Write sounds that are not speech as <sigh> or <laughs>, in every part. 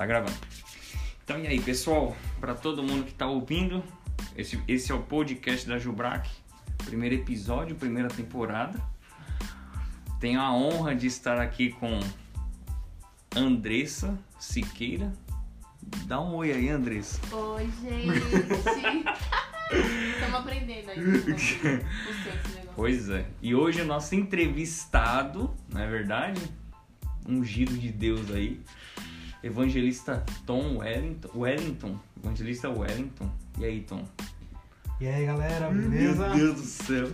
Tá gravando. Então e aí, pessoal, para todo mundo que tá ouvindo, esse, esse é o podcast da Jubrac, primeiro episódio, primeira temporada. Tenho a honra de estar aqui com Andressa Siqueira. Dá um oi aí, Andressa. Oi, gente! <laughs> Estamos aprendendo aí. Pois é. E hoje o nosso entrevistado, não é verdade? Ungido de Deus aí. Evangelista Tom Wellington. Wellington. Evangelista Wellington. E aí, Tom? E aí, galera, beleza? Meu Deus do céu.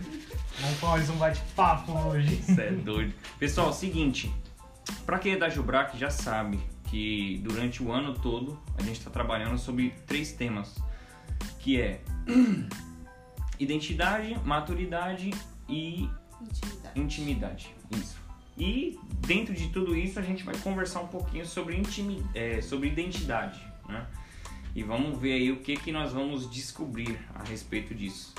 Vamos pra mais um bate-papo hoje. Você é doido. Pessoal, seguinte. Pra quem é da Jubrac já sabe que durante o ano todo a gente está trabalhando sobre três temas. Que é <clears throat> identidade, maturidade e Intimidade. intimidade. Isso. E dentro de tudo isso a gente vai conversar um pouquinho sobre, é, sobre identidade, né? E vamos ver aí o que, que nós vamos descobrir a respeito disso.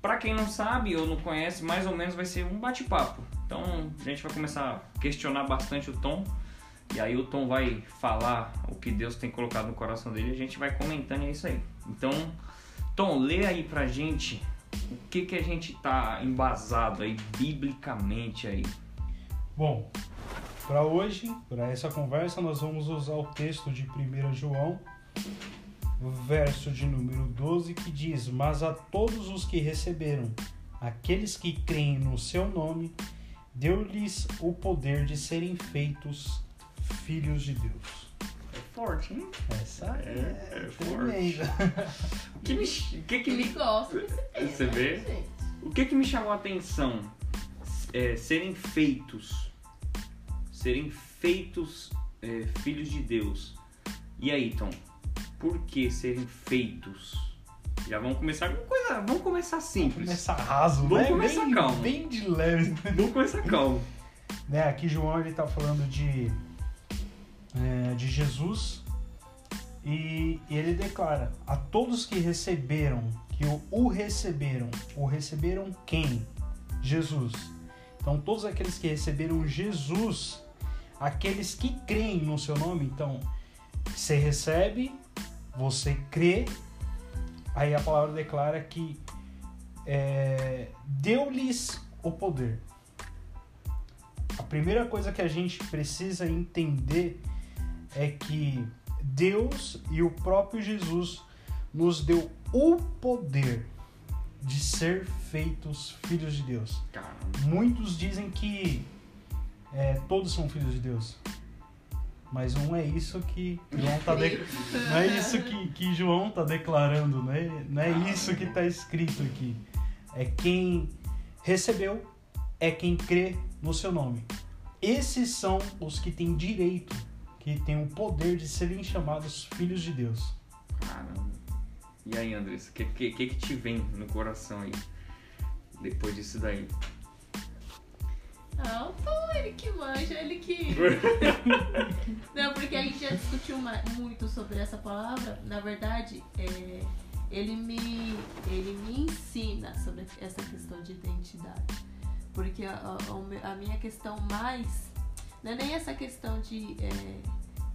Para quem não sabe ou não conhece, mais ou menos vai ser um bate-papo. Então a gente vai começar a questionar bastante o Tom. E aí o Tom vai falar o que Deus tem colocado no coração dele e a gente vai comentando é isso aí. Então, Tom, lê aí pra gente o que, que a gente tá embasado aí biblicamente aí. Bom, para hoje, para essa conversa, nós vamos usar o texto de 1 João, o verso de número 12, que diz: Mas a todos os que receberam, aqueles que creem no seu nome, deu-lhes o poder de serem feitos filhos de Deus. É forte, hein? Essa é, É, é tremenda. <laughs> O que, me, que, que me gosta. Você vê? gente? O que que me chamou a atenção? É, serem feitos. Serem feitos é, filhos de Deus. E aí, Tom? Por que serem feitos? Já vamos começar com coisa. Vamos começar simples. Começar raso, Vamos né? começar bem, calmo. bem de leve. Vamos começar calmo. né, aqui João ele tá falando de é, de Jesus e, e ele declara a todos que receberam que o, o receberam o receberam quem Jesus então todos aqueles que receberam Jesus aqueles que creem no seu nome então você recebe você crê. Aí a palavra declara que é, deu-lhes o poder. A primeira coisa que a gente precisa entender é que Deus e o próprio Jesus nos deu o poder de ser feitos filhos de Deus. Muitos dizem que é, todos são filhos de Deus. Mas não é isso que João tá de... <laughs> não é isso que, que João tá declarando, não é, não é isso que está escrito aqui. É quem recebeu, é quem crê no seu nome. Esses são os que têm direito, que têm o poder de serem chamados filhos de Deus. Caramba. E aí, Andressa? O que, que que te vem no coração aí? Depois disso daí. Ah, pô, ele que manja, ele que. <laughs> Não, porque a gente já discutiu muito sobre essa palavra. Na verdade, é, ele, me, ele me ensina sobre essa questão de identidade. Porque a, a- o a minha questão mais. Não é nem essa questão de é,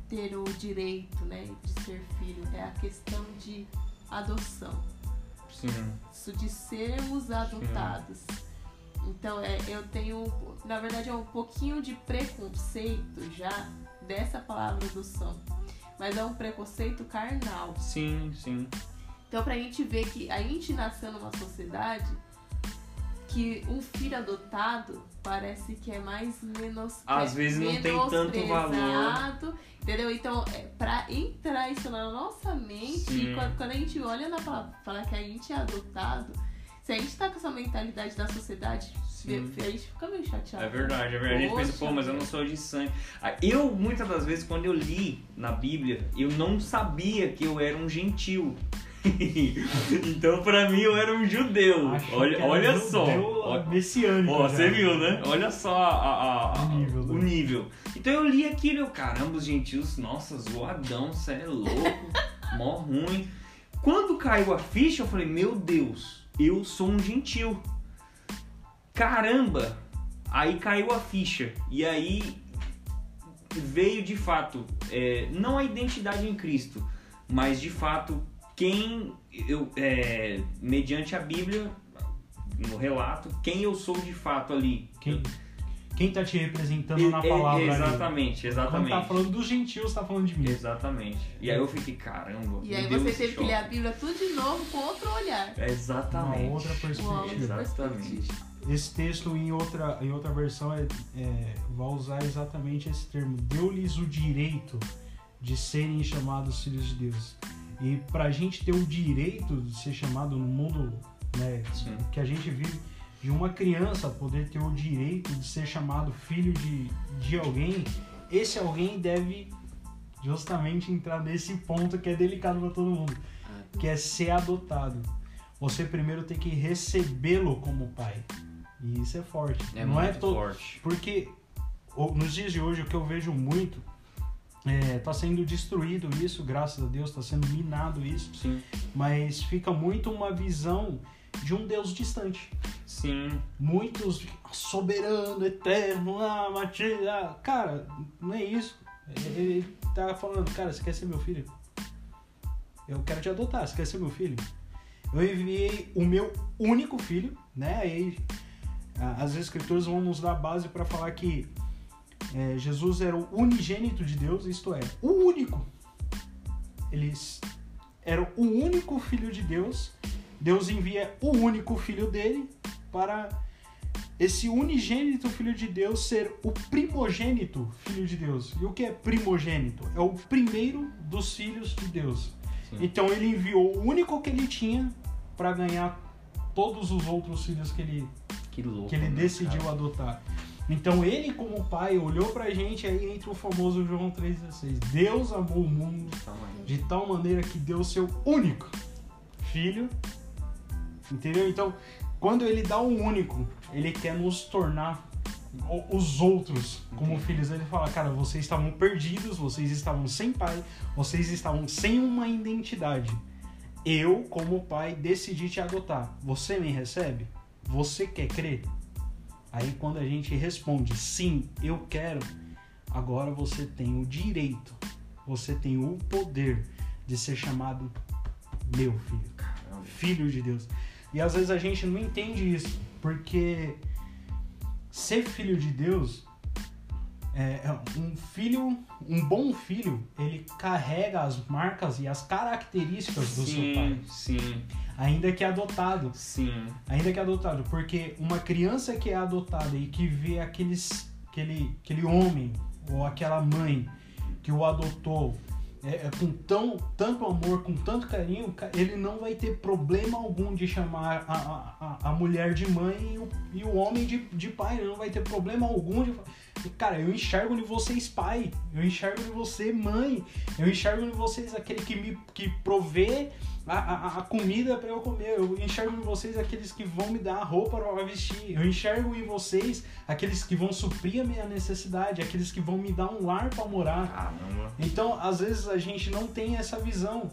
ter o direito né, de ser filho, é a questão de adoção Sim. isso de sermos adotados. Então, é, eu tenho, na verdade, é um pouquinho de preconceito já dessa palavra adoção. Mas é um preconceito carnal. Sim, sim. Então, pra gente ver que a gente nasceu numa sociedade que um filho adotado parece que é mais menos Às vezes não tem tanto valor. Entendeu? Então, é, pra entrar isso na nossa mente, quando, quando a gente olha na palavra falar que a gente é adotado, se a gente tá com essa mentalidade da sociedade, Sim. a gente fica meio chateado. É verdade, é verdade. A gente pensa, Poxa, pô, mas eu não sou de sangue. Ah, Eu, muitas das vezes, quando eu li na Bíblia, eu não sabia que eu era um gentil. <laughs> então, pra mim, eu era um judeu. Achou que olha olha judeu só. Ó, Messiânico. Ó, já. você viu, né? Olha só a- a- a- O nível, né? o nível. Então eu li aquilo e eu, caramba, os gentios, nossa, zoadão, cê é louco, <laughs> mó ruim. Quando caiu a ficha, eu falei, meu Deus, eu sou um gentil. Caramba! Aí caiu a ficha. E aí veio de fato, é, não a identidade em Cristo, mas de fato quem eu, é, mediante a Bíblia, no relato, quem eu sou de fato ali. Quem, quem tá te representando na É, palavra ali? Exatamente, Quando exatamente. tá falando dos gentios, tá falando de mim. Exatamente. E aí eu fiquei, caramba. E aí você teve que ler a Bíblia tudo de novo com outro olhar. Exatamente. Uma outra perspectiva. Exatamente. Esse texto em outra, em outra versão é, é, vai usar exatamente esse termo. Deu-lhes o direito de serem chamados filhos de Deus. E pra gente ter o direito de ser chamado no mundo né, que a gente vive, de uma criança poder ter o direito de ser chamado filho de, de alguém, esse alguém deve justamente entrar nesse ponto que é delicado para todo mundo, que é ser adotado. Você primeiro tem que recebê-lo como pai. E isso é forte. É Não muito é todo forte. porque nos dias de hoje o que eu vejo muito é, tá sendo destruído isso, graças a Deus, tá sendo minado isso, Sim. mas fica muito uma visão de um Deus distante. Sim. Muitos soberano, eterno, ah, Matias, ah, cara, não é isso. Ele tá falando, cara, você quer ser meu filho? Eu quero te adotar, você quer ser meu filho? Eu enviei o meu único filho, né? Aí as escrituras vão nos dar base para falar que é, Jesus era o unigênito de Deus, isto é, o único. Eles eram o único filho de Deus. Deus envia o único filho dele para esse unigênito filho de Deus ser o primogênito filho de Deus. E o que é primogênito? É o primeiro dos filhos de Deus. Sim. Então ele enviou o único que ele tinha para ganhar todos os outros filhos que ele, Que louco. que ele né, decidiu cara? adotar. Então ele, como pai, olhou pra gente aí entre o famoso João 3,16. Deus amou o mundo de tal maneira que deu o seu único filho. Entendeu? Então, quando ele dá um único, ele quer nos tornar o- os outros como filhos. Ele fala, cara, vocês estavam perdidos, vocês estavam sem pai, vocês estavam sem uma identidade. Eu, como pai, decidi te adotar. Você me recebe? Você quer crer? Aí quando a gente responde sim, eu quero, agora você tem o direito, você tem o poder de ser chamado meu filho, filho de Deus. E às vezes a gente não entende isso, porque ser filho de Deus é é um filho, um bom filho, ele carrega as marcas e as características do seu pai, Sim, sim, ainda que adotado. sim. Ainda que adotado, porque uma criança que é adotada e que vê aqueles, aquele, aquele homem ou aquela mãe que o adotou é, é com tão, tanto amor, com tanto carinho, ca- ele não vai ter problema algum de chamar a, a, a- mulher de mãe e o, e o homem de, de pai. Ele não vai ter problema algum de. Cara, eu enxergo em vocês pai, eu enxergo em você mãe, eu enxergo em vocês aquele que me que provê a, a, a comida para eu comer. Eu enxergo em vocês aqueles que vão me dar a roupa para vestir. Eu enxergo em vocês aqueles que vão suprir a minha necessidade, aqueles que vão me dar um lar para morar. Caramba. Então, às vezes a gente não tem essa visão.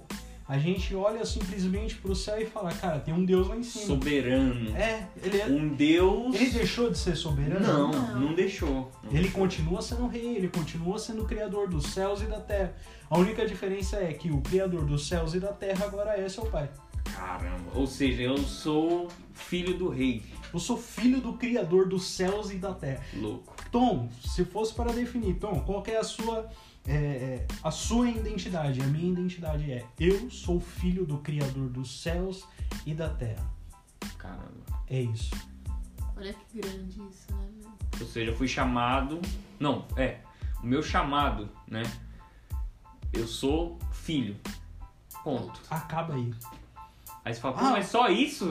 A gente olha simplesmente pro céu e fala, cara, tem um Deus lá em cima. Soberano. É, ele, é- Um Deus. ele deixou de ser soberano? Não, Não. não deixou. Não Ele deixou. continua sendo rei, ele continua sendo o criador dos céus e da terra. A única diferença é que o criador dos céus e da terra agora é seu pai. Caramba. Ou seja, eu sou filho do rei. Eu sou filho do criador dos céus e da terra. Louco. Tom, se fosse para definir, Tom, qual que é a sua é, é, a sua identidade? A minha identidade é eu sou filho do criador dos céus e da terra. Caramba. É isso. Olha que grande isso, né? Ou seja, eu fui chamado. Não, é. O meu chamado, né? Eu sou filho. Ponto. Acaba aí. Aí você fala, Ah. mas só isso?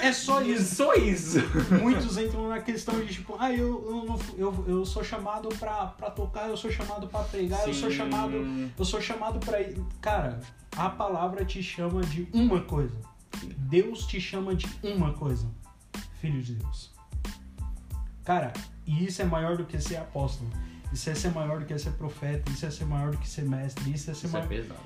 É só <laughs> isso. só isso. Muitos entram na questão de tipo, ah, eu, eu, eu, eu sou chamado pra, pra tocar, eu sou chamado pra pregar, eu sou Sim. chamado Eu sou chamado pra. Cara, a palavra te chama de uma coisa. Deus te chama de uma coisa. Filho de Deus. Cara, e isso é maior do que ser apóstolo. Isso é ser maior do que ser profeta. Isso é ser maior do que ser mestre. Isso é ser Isso é maior. pesado.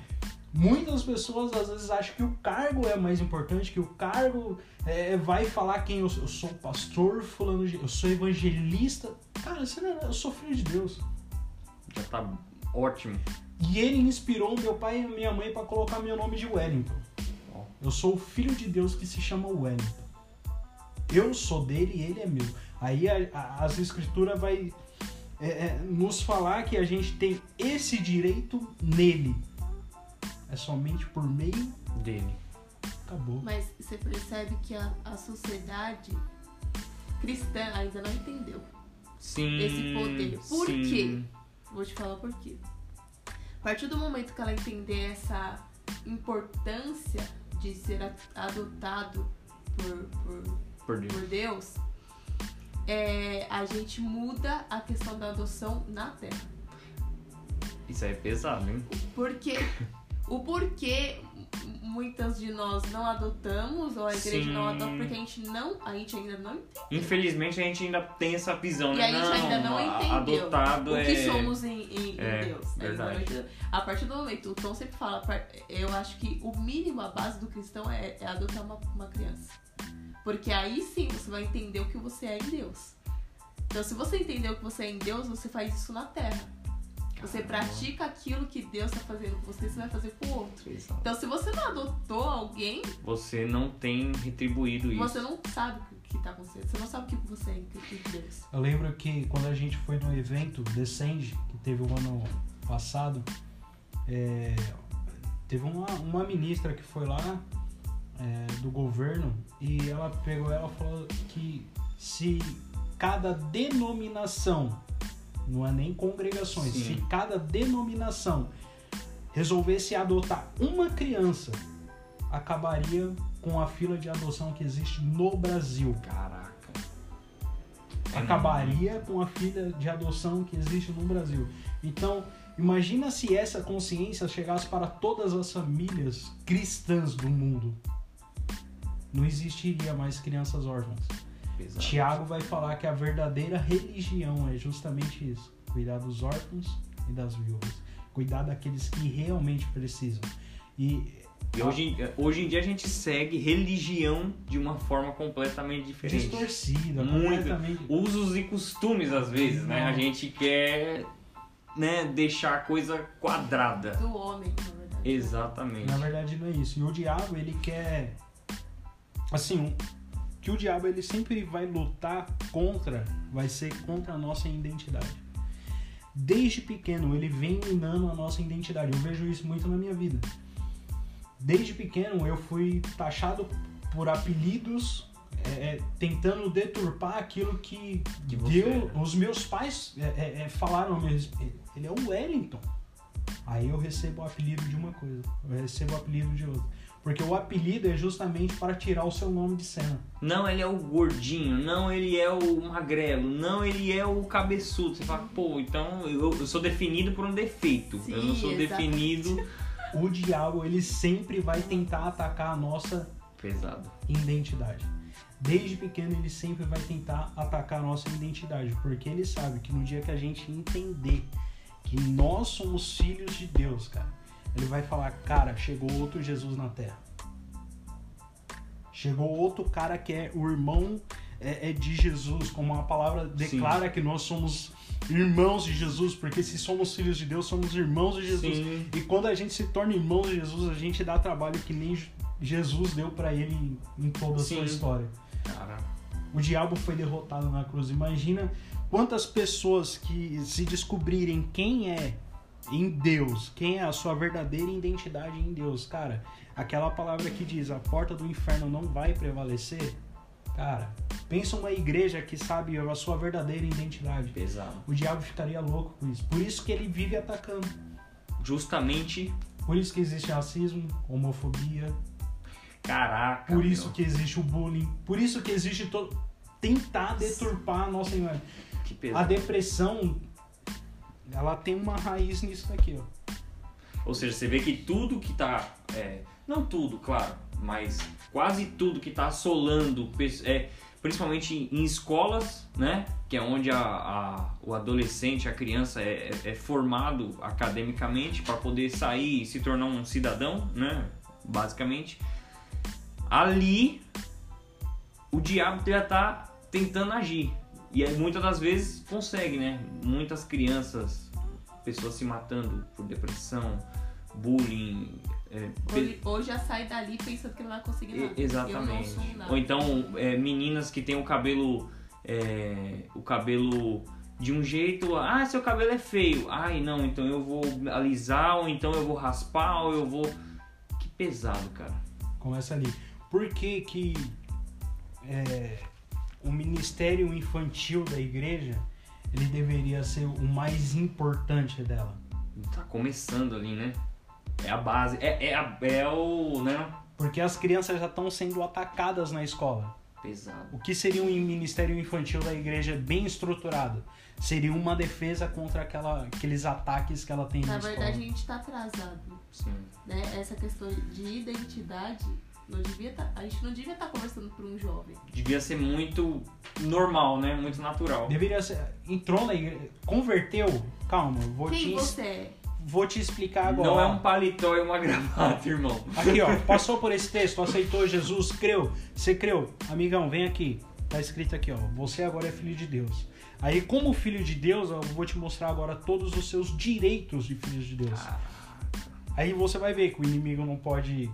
Muitas pessoas às vezes acham que o cargo é mais importante, que o cargo é, vai falar quem eu sou. Eu sou pastor, fulano de. Eu sou evangelista. Cara, você não é- eu sou filho de Deus. Já tá ótimo. E ele inspirou meu pai e minha mãe para colocar meu nome de Wellington. Eu sou o filho de Deus que se chama Wellington. Eu sou dele e ele é meu. Aí a- a- as escrituras vai é, é, nos falar que a gente tem esse direito nele. É somente por meio. Dele. Acabou. Mas você percebe que a, a sociedade cristã ainda não entendeu. Sim. Esse poder. Por sim. quê? Vou te falar por quê. A partir do momento que ela entender essa importância de ser adotado por, por, Por Deus. por Deus, é, a gente muda a questão da adoção na Terra. Isso aí é pesado, hein? Porque o porquê muitas de nós não adotamos, ou a igreja Sim. não adota, porque a gente não, a gente ainda não entende. Infelizmente a gente ainda tem essa visão, E né? a gente ainda não entendeu Adotado o é. que somos em, em- em É, Deus. A gente verdade. não entendeu. A partir do momento, o Tom sempre fala, eu acho que o mínimo, a base do cristão é, é adotar uma, uma criança. Porque aí sim você vai entender o que você é em Deus. Então, se você entender o que você é em Deus, você faz isso na terra. Você Caramba. pratica aquilo que Deus está fazendo com você, você vai fazer com o outro. Pesado. Então, se você não adotou alguém, Você não tem retribuído isso. você não sabe o que está acontecendo. Você não sabe o que você é em Deus. Eu lembro que quando a gente foi no evento Descende, que teve o ano passado, é, teve uma, uma ministra que foi lá é, do governo e ela pegou ela falou que se cada denominação, não é nem congregações, Sim. se cada denominação resolvesse adotar uma criança, acabaria com a fila de adoção que existe no Brasil Caraca. É acabaria com a filha de adoção que existe no Brasil. Então, imagina se essa consciência chegasse para todas as famílias cristãs do mundo. Não existiria mais crianças órfãs. Pesado. Tiago vai falar que a verdadeira religião é justamente isso: cuidar dos órfãos e das viúvas, cuidar daqueles que realmente precisam. E E hoje, hoje em dia a gente segue religião de uma forma completamente diferente. distorcida, Muito. completamente. Usos e costumes, às vezes, né? A Não. gente quer né, deixar a coisa quadrada. Do homem, na verdade. Exatamente. Na verdade não é isso. E o diabo, ele quer. Assim, que o diabo ele sempre vai lutar contra, vai ser contra a nossa identidade. Desde pequeno, ele vem minando a nossa identidade. Eu vejo isso muito na minha vida. Desde pequeno, eu fui taxado por apelidos, é, é, tentando deturpar aquilo que, Que Deus, era. os meus pais é, é, é, falaram a meu respeito. Ele é o Wellington. Aí eu recebo o apelido de uma coisa, eu recebo o apelido de outra. Porque o apelido é justamente para tirar o seu nome de cena. Não, ele é o gordinho, não, ele é o magrelo, não, ele é o cabeçudo. Você fala, pô, então eu, eu sou definido por um defeito. eu não Sim, sou exatamente. definido. O diabo, ele sempre vai tentar atacar a nossa Pesado. identidade. Desde pequeno ele sempre vai tentar atacar a nossa identidade, porque ele sabe que no dia que a gente entender que nós somos filhos de Deus, cara, ele vai falar, cara, chegou outro Jesus na Terra. Chegou outro cara que é o irmão é, é de Jesus, como a palavra declara que nós somos irmãos de Jesus, porque se somos filhos de Deus, somos irmãos de Jesus. Sim. E quando a gente se torna irmão de Jesus, a gente dá trabalho que nem Jesus deu pra ele em, em toda a Sim. sua história. Cara, O diabo foi derrotado na cruz. Imagina quantas pessoas que se descobrirem quem é em Deus, quem é a sua verdadeira identidade em Deus, cara. Aquela palavra que diz: a porta do inferno não vai prevalecer. Cara, pensa uma igreja que sabe a sua verdadeira identidade. pesado. O diabo ficaria louco com isso. Por isso que ele vive atacando. Justamente, Por isso que existe racismo, homofobia, caraca. por isso meu, que existe o bullying, por isso que existe todo tentar deturpar a nossa imagem. que A depressão ela tem uma raiz nisso daqui, ó. Ou seja, você vê que tudo que tá. é, não tudo, claro, mas quase tudo que tá assolando, é, principalmente em, escolas, né? Que é onde a, a- o adolescente, a criança é, é- é formado academicamente para poder sair e se tornar um cidadão, né? Basicamente. Ali, o diabo já tá tentando agir. E aí, muitas das vezes consegue, né? Muitas crianças pessoas se matando por depressão, bullying. é, pe- Hoje, hoje já sai dali pensando que não vai conseguir E- nada. Exatamente. Eu não sou nada. Ou então é, meninas que têm o cabelo. é, o cabelo de um jeito. Ah, seu cabelo é feio. Ai, não, então eu vou alisar, ou então eu vou raspar, ou eu vou. Que pesado, cara. Começa ali. Por que que é, o ministério infantil da igreja ele deveria ser o mais importante dela? Tá começando ali, né? É a base. É, é, a- é o. né? Porque as crianças já estão sendo atacadas na escola. Pesado. O que seria um ministério infantil da igreja bem estruturado? Seria uma defesa contra aquela, aqueles ataques que ela tem na, Na escola. verdade, a gente tá atrasado. Sim. Né? Essa questão de identidade, não devia tá, a gente não devia estar conversando para um jovem. Devia ser muito normal, né? Muito natural. Deveria ser. Entrou na igreja. Converteu? Calma, vou Quem te, você é? vou te explicar agora. Não é um paletó e uma <laughs> gravata, irmão. Aqui, ó, <laughs> passou por esse texto, aceitou Jesus, creu. Você creu? Amigão, vem aqui. Tá escrito aqui, ó. Você agora é filho de Deus. Aí, como filho de Deus, eu vou te mostrar agora todos os seus direitos de filho de Deus. Aí você vai ver que o inimigo não pode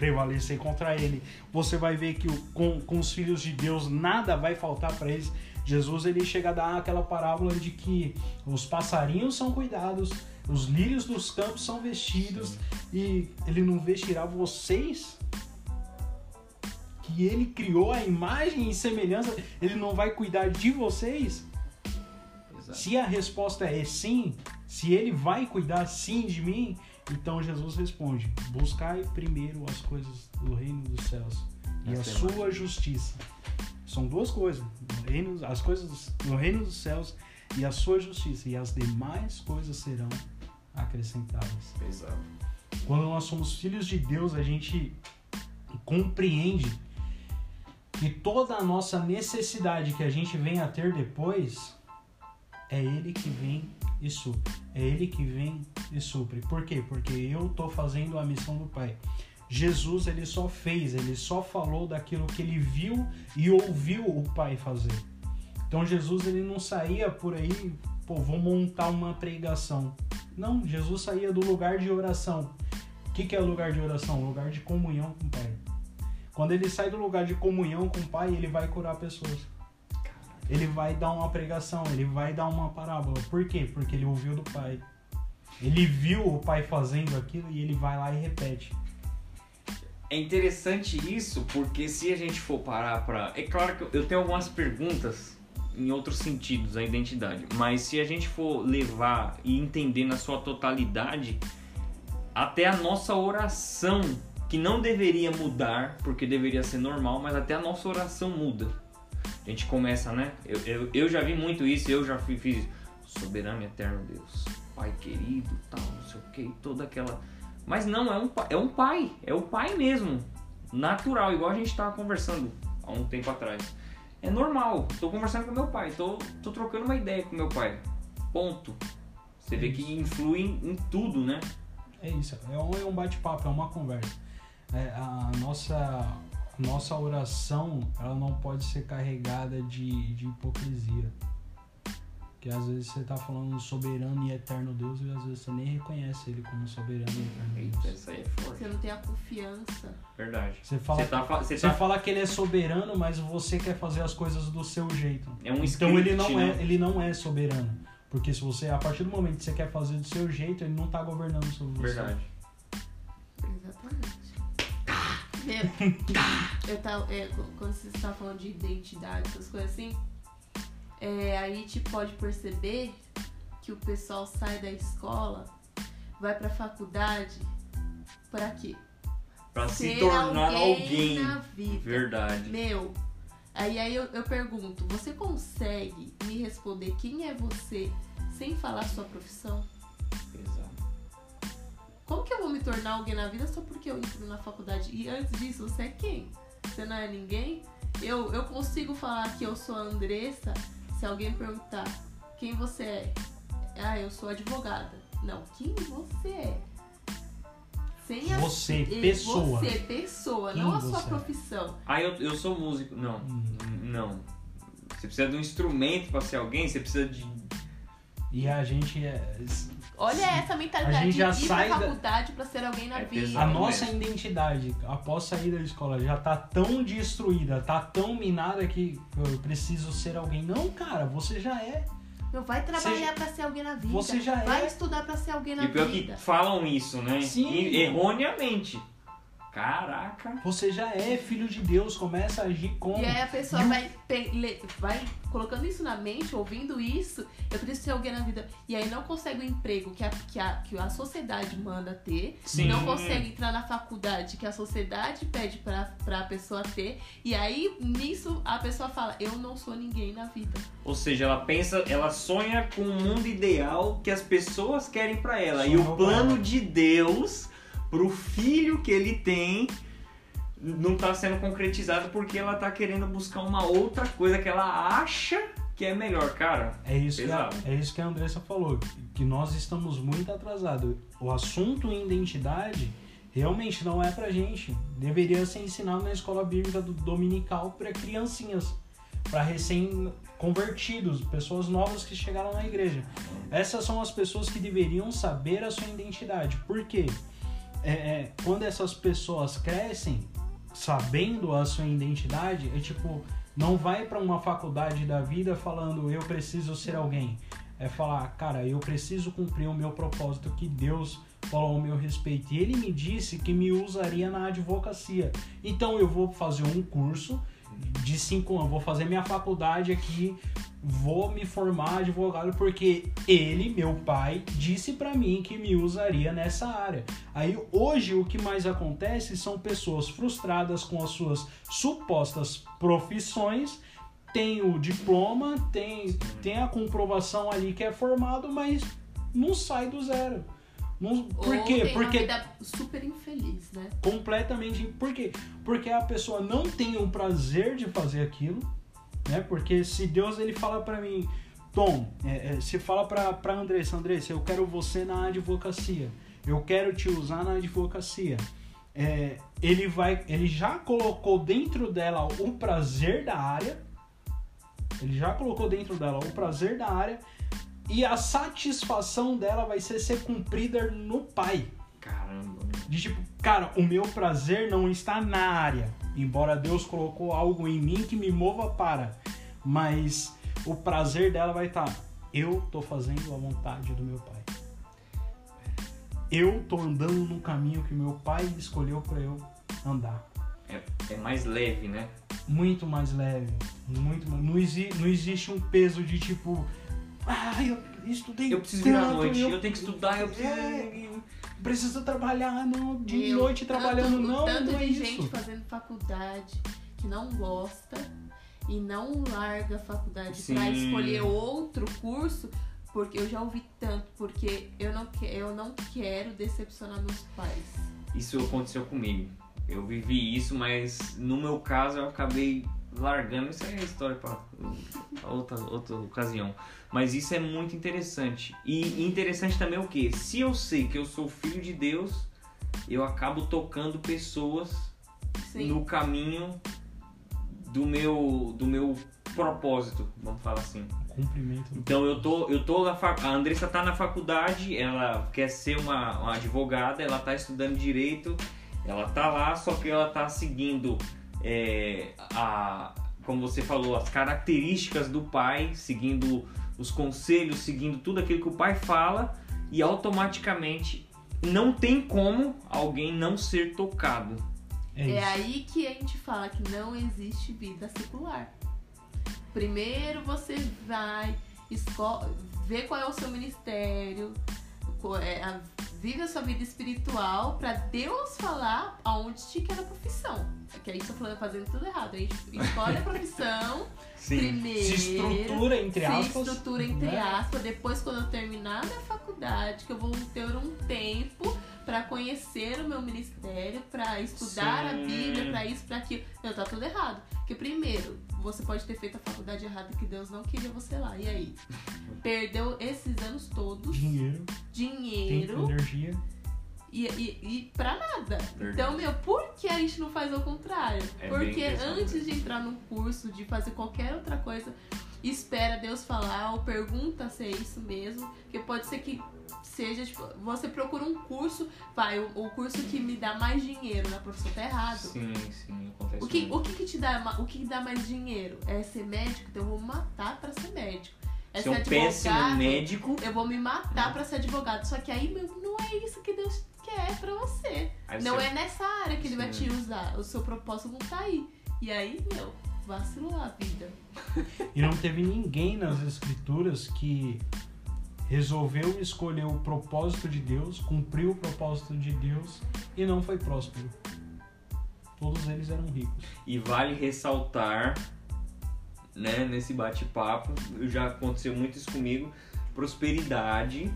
prevalecer contra ele. Você vai ver que o- com, com os filhos de Deus nada vai faltar para eles. Jesus ele chega a dar aquela parábola de que os passarinhos são cuidados, os lírios dos campos são vestidos e ele não vestirá vocês que ele criou a imagem e semelhança, ele não vai cuidar de vocês? Exato. Se a resposta é sim, se ele vai cuidar sim de mim, então Jesus responde: buscai primeiro as coisas do reino dos céus e a Essa é sua justiça. São duas coisas: no reino, as coisas no reino dos céus e a sua justiça, e as demais coisas serão acrescentadas. Pesado. Quando nós somos filhos de Deus, a gente compreende que toda a nossa necessidade que a gente vem a ter depois é Ele que vem e supre. É Ele que vem e supre. Por quê? Porque eu estou fazendo a missão do Pai. Jesus ele só fez, ele só falou daquilo que ele viu e ouviu o Pai fazer. Então Jesus ele não saía por aí, pô, vou montar uma pregação. Não, Jesus saía do lugar de oração. O que, que é o lugar de oração? Lugar de comunhão com o Pai. Quando ele sai do lugar de comunhão com o Pai, ele vai curar pessoas. Ele vai dar uma pregação, ele vai dar uma parábola. Por quê? Porque ele ouviu do Pai. Ele viu o Pai fazendo aquilo e ele vai lá e repete. É interessante isso, porque se a gente for parar pra. É claro que eu tenho algumas perguntas em outros sentidos a identidade, mas se a gente for levar e entender na sua totalidade, até a nossa oração, que não deveria mudar, porque deveria ser normal, mas até a nossa oração muda. A gente começa, né? Eu, eu, eu já vi muito isso, eu já fiz soberano eterno Deus, Pai querido, tal, não sei o que, toda aquela. Mas não, é um, é um pai, é o pai mesmo, natural, igual a gente tava conversando há um tempo atrás. É normal, tô conversando com meu pai, tô, tô trocando uma ideia com meu pai. Ponto. Você vê que influi em, em tudo, né? É isso, é um, é bate-papo, é uma conversa. É, a nossa, nossa oração, ela não pode ser carregada de, de hipocrisia. Porque às vezes você tá falando do soberano e eterno Deus e às vezes você nem reconhece ele como soberano e eterno Eita, Deus. isso aí é forte. Você não tem a confiança. Verdade. Você fala, Você tá, você você tá fala que ele é soberano, mas você quer fazer as coisas do seu jeito. É um então ele script, não né? é, ele não é soberano. Porque se você, a partir do momento que você quer fazer do seu jeito, ele não tá governando sobre você. Verdade. Eu tava, é, quando você está falando de identidade, essas coisas assim, é, aí a gente pode perceber que o pessoal sai da escola, vai pra faculdade, pra quê? Pra se tornar alguém. na vida. Verdade. Meu, aí, aí eu, eu pergunto, você consegue me responder quem é você sem falar sua profissão? Exato. Como que eu vou me tornar alguém na vida só porque eu entro na faculdade? E antes disso, você é quem? Você não é ninguém? Eu, eu consigo falar que eu sou a Andressa se alguém perguntar quem você é. Ah, eu sou advogada. Não, quem você é? Sem a Você, pessoa. Você, pessoa, Quem não a sua você é? profissão. Ah, eu, eu sou músico. Não. Hum. Não. Você precisa de um instrumento pra ser alguém, você precisa de. E a gente é. Olha essa mentalidade A gente já de ir sai pra da- faculdade pra ser alguém na É vida. pesado. A Não nossa mesmo. identidade, após sair da escola, já tá tão destruída, tá tão minada que eu preciso ser alguém. Não, cara, você já é. Meu, vai trabalhar pra ser alguém na vida. Você já vai é. estudar pra ser alguém na E pior vida. que falam isso, né? Sim. E- erroneamente. Caraca. Você já é filho de Deus, começa a agir como. E aí a pessoa E vai, vai colocando isso na mente, ouvindo isso, eu preciso ser alguém na vida. E aí não consegue o emprego que a, que a, que a sociedade manda ter. Sim. Não consegue entrar na faculdade que a sociedade pede pra, pra pessoa ter. E aí, nisso, a pessoa fala, eu não sou ninguém na vida. Ou seja, ela pensa, ela sonha com um mundo ideal que as pessoas querem pra ela. e Sonhou o com plano de Deus pro filho que ele tem não tá sendo concretizado porque ela tá querendo buscar uma outra coisa que ela acha que é melhor, cara. É isso, que a, é isso que a Andressa falou, que nós estamos muito atrasados. O assunto identidade realmente não é pra gente. Deveria ser ensinado na escola bíblica do dominical para criancinhas, para recém-convertidos, pessoas novas que chegaram na igreja. Essas são as pessoas que deveriam saber a sua identidade. Por quê? É, é, quando essas pessoas crescem sabendo a sua identidade, é tipo, não vai pra uma faculdade da vida falando eu preciso ser alguém. É falar, cara, eu preciso cumprir o meu propósito que Deus falou ao meu respeito. E ele me disse que me usaria na advocacia. Então eu vou fazer um curso de cinco anos, vou fazer minha faculdade aqui, vou me formar advogado porque ele, meu pai, disse pra mim que me usaria nessa área. Aí hoje o que mais acontece são pessoas frustradas com as suas supostas profissões, tem o diploma, tem, tem a comprovação ali que é formado, mas não sai do zero. Não, por Ou quê? Porque super infeliz, né? completamente. Por quê? Porque a pessoa não tem o prazer de fazer aquilo, né? Porque se Deus ele fala pra mim, Tom, é, é, se fala pra, pra Andressa, Andressa, eu quero você na advocacia, eu quero te usar na advocacia. É, ele vai, ele já colocou dentro dela o prazer da área, ele já colocou dentro dela o prazer da área e a satisfação dela vai ser ser cumprida no pai. Caramba. De tipo, cara, o meu prazer não está na área. Embora Deus colocou algo em mim que me mova para. Mas o prazer dela vai estar. Eu tô fazendo a vontade do meu pai. Eu tô andando no caminho que meu pai escolheu para eu andar. É, é mais leve, né? Muito mais leve. Muito mais. Não, exi- não existe um peso de tipo. Ah, eu estudei. Eu preciso vir à noite, eu tenho que estudar, eu preciso. É. Preciso trabalhar, não. De Meu, noite trabalhando, tanto, não. Tanto não é de isso. gente fazendo faculdade que não gosta e não larga a faculdade Sim. pra escolher outro curso, porque eu já ouvi tanto, porque eu não, que, eu não quero decepcionar meus pais. Isso aconteceu comigo. Eu vivi isso, mas no meu caso eu acabei largando. Isso aí é história para outra, outra ocasião. Mas isso é muito interessante. E interessante também o que? Se eu sei que eu sou filho de Deus, eu acabo tocando pessoas Sim. no caminho do meu, do meu propósito, vamos falar assim. Cumprimento. Então eu tô, eu tô na fac... a Andressa tá na faculdade, ela quer ser uma, uma advogada, ela tá estudando direito, ela tá lá, só que ela tá seguindo é, a, como você falou, as características do pai, seguindo os conselhos, seguindo tudo aquilo que o pai fala e automaticamente não tem como alguém não ser tocado. É, É aí que a gente fala que não existe vida secular. Primeiro você vai, vê qual é o seu ministério, é, a- vive a sua vida espiritual pra Deus falar aonde te quer a profissão. É que aí estou falando fazendo tudo errado. A gente escolhe a profissão <laughs> primeiro. Se estrutura, entre se aspas. estrutura entre né? aspas. Depois, quando eu terminar minha faculdade, que eu vou ter um tempo pra conhecer o meu ministério, pra estudar a Sim. Bíblia, pra isso, pra aquilo. Não, tá tudo errado. Porque primeiro, você pode ter feito a faculdade errada que Deus não queria você lá. E aí? <laughs> Perdeu esses anos todos, Dinheiro, dinheiro tempo, energia. e, e, e pra nada. Verdade. Então, meu, por que a gente não faz o contrário? É Porque antes de entrar num curso, de fazer qualquer outra coisa, espera Deus falar ou pergunta se é isso mesmo. Porque pode ser que seja, tipo, você procura um curso, vai, o, o curso que me dá mais dinheiro na profissão tá errado. Sim, sim, acontece O que, muito. o que, que te dá, o que, que dá mais dinheiro? É ser médico? Então eu vou me matar pra ser médico. É Se ser péssimo advogado? médico, Eu vou me matar pra ser advogado. Só que aí, meu, não é isso que Deus quer pra você. aí Não você- é nessa área que ele vai Sim. te usar. O seu propósito não tá aí. E aí, meu, vacilou a vida. E não teve ninguém nas escrituras que resolveu escolher o propósito de Deus, cumpriu o propósito de Deus e não foi próspero. Todos eles eram ricos. E vale ressaltar, né, nesse bate-papo, já aconteceu muito isso comigo, prosperidade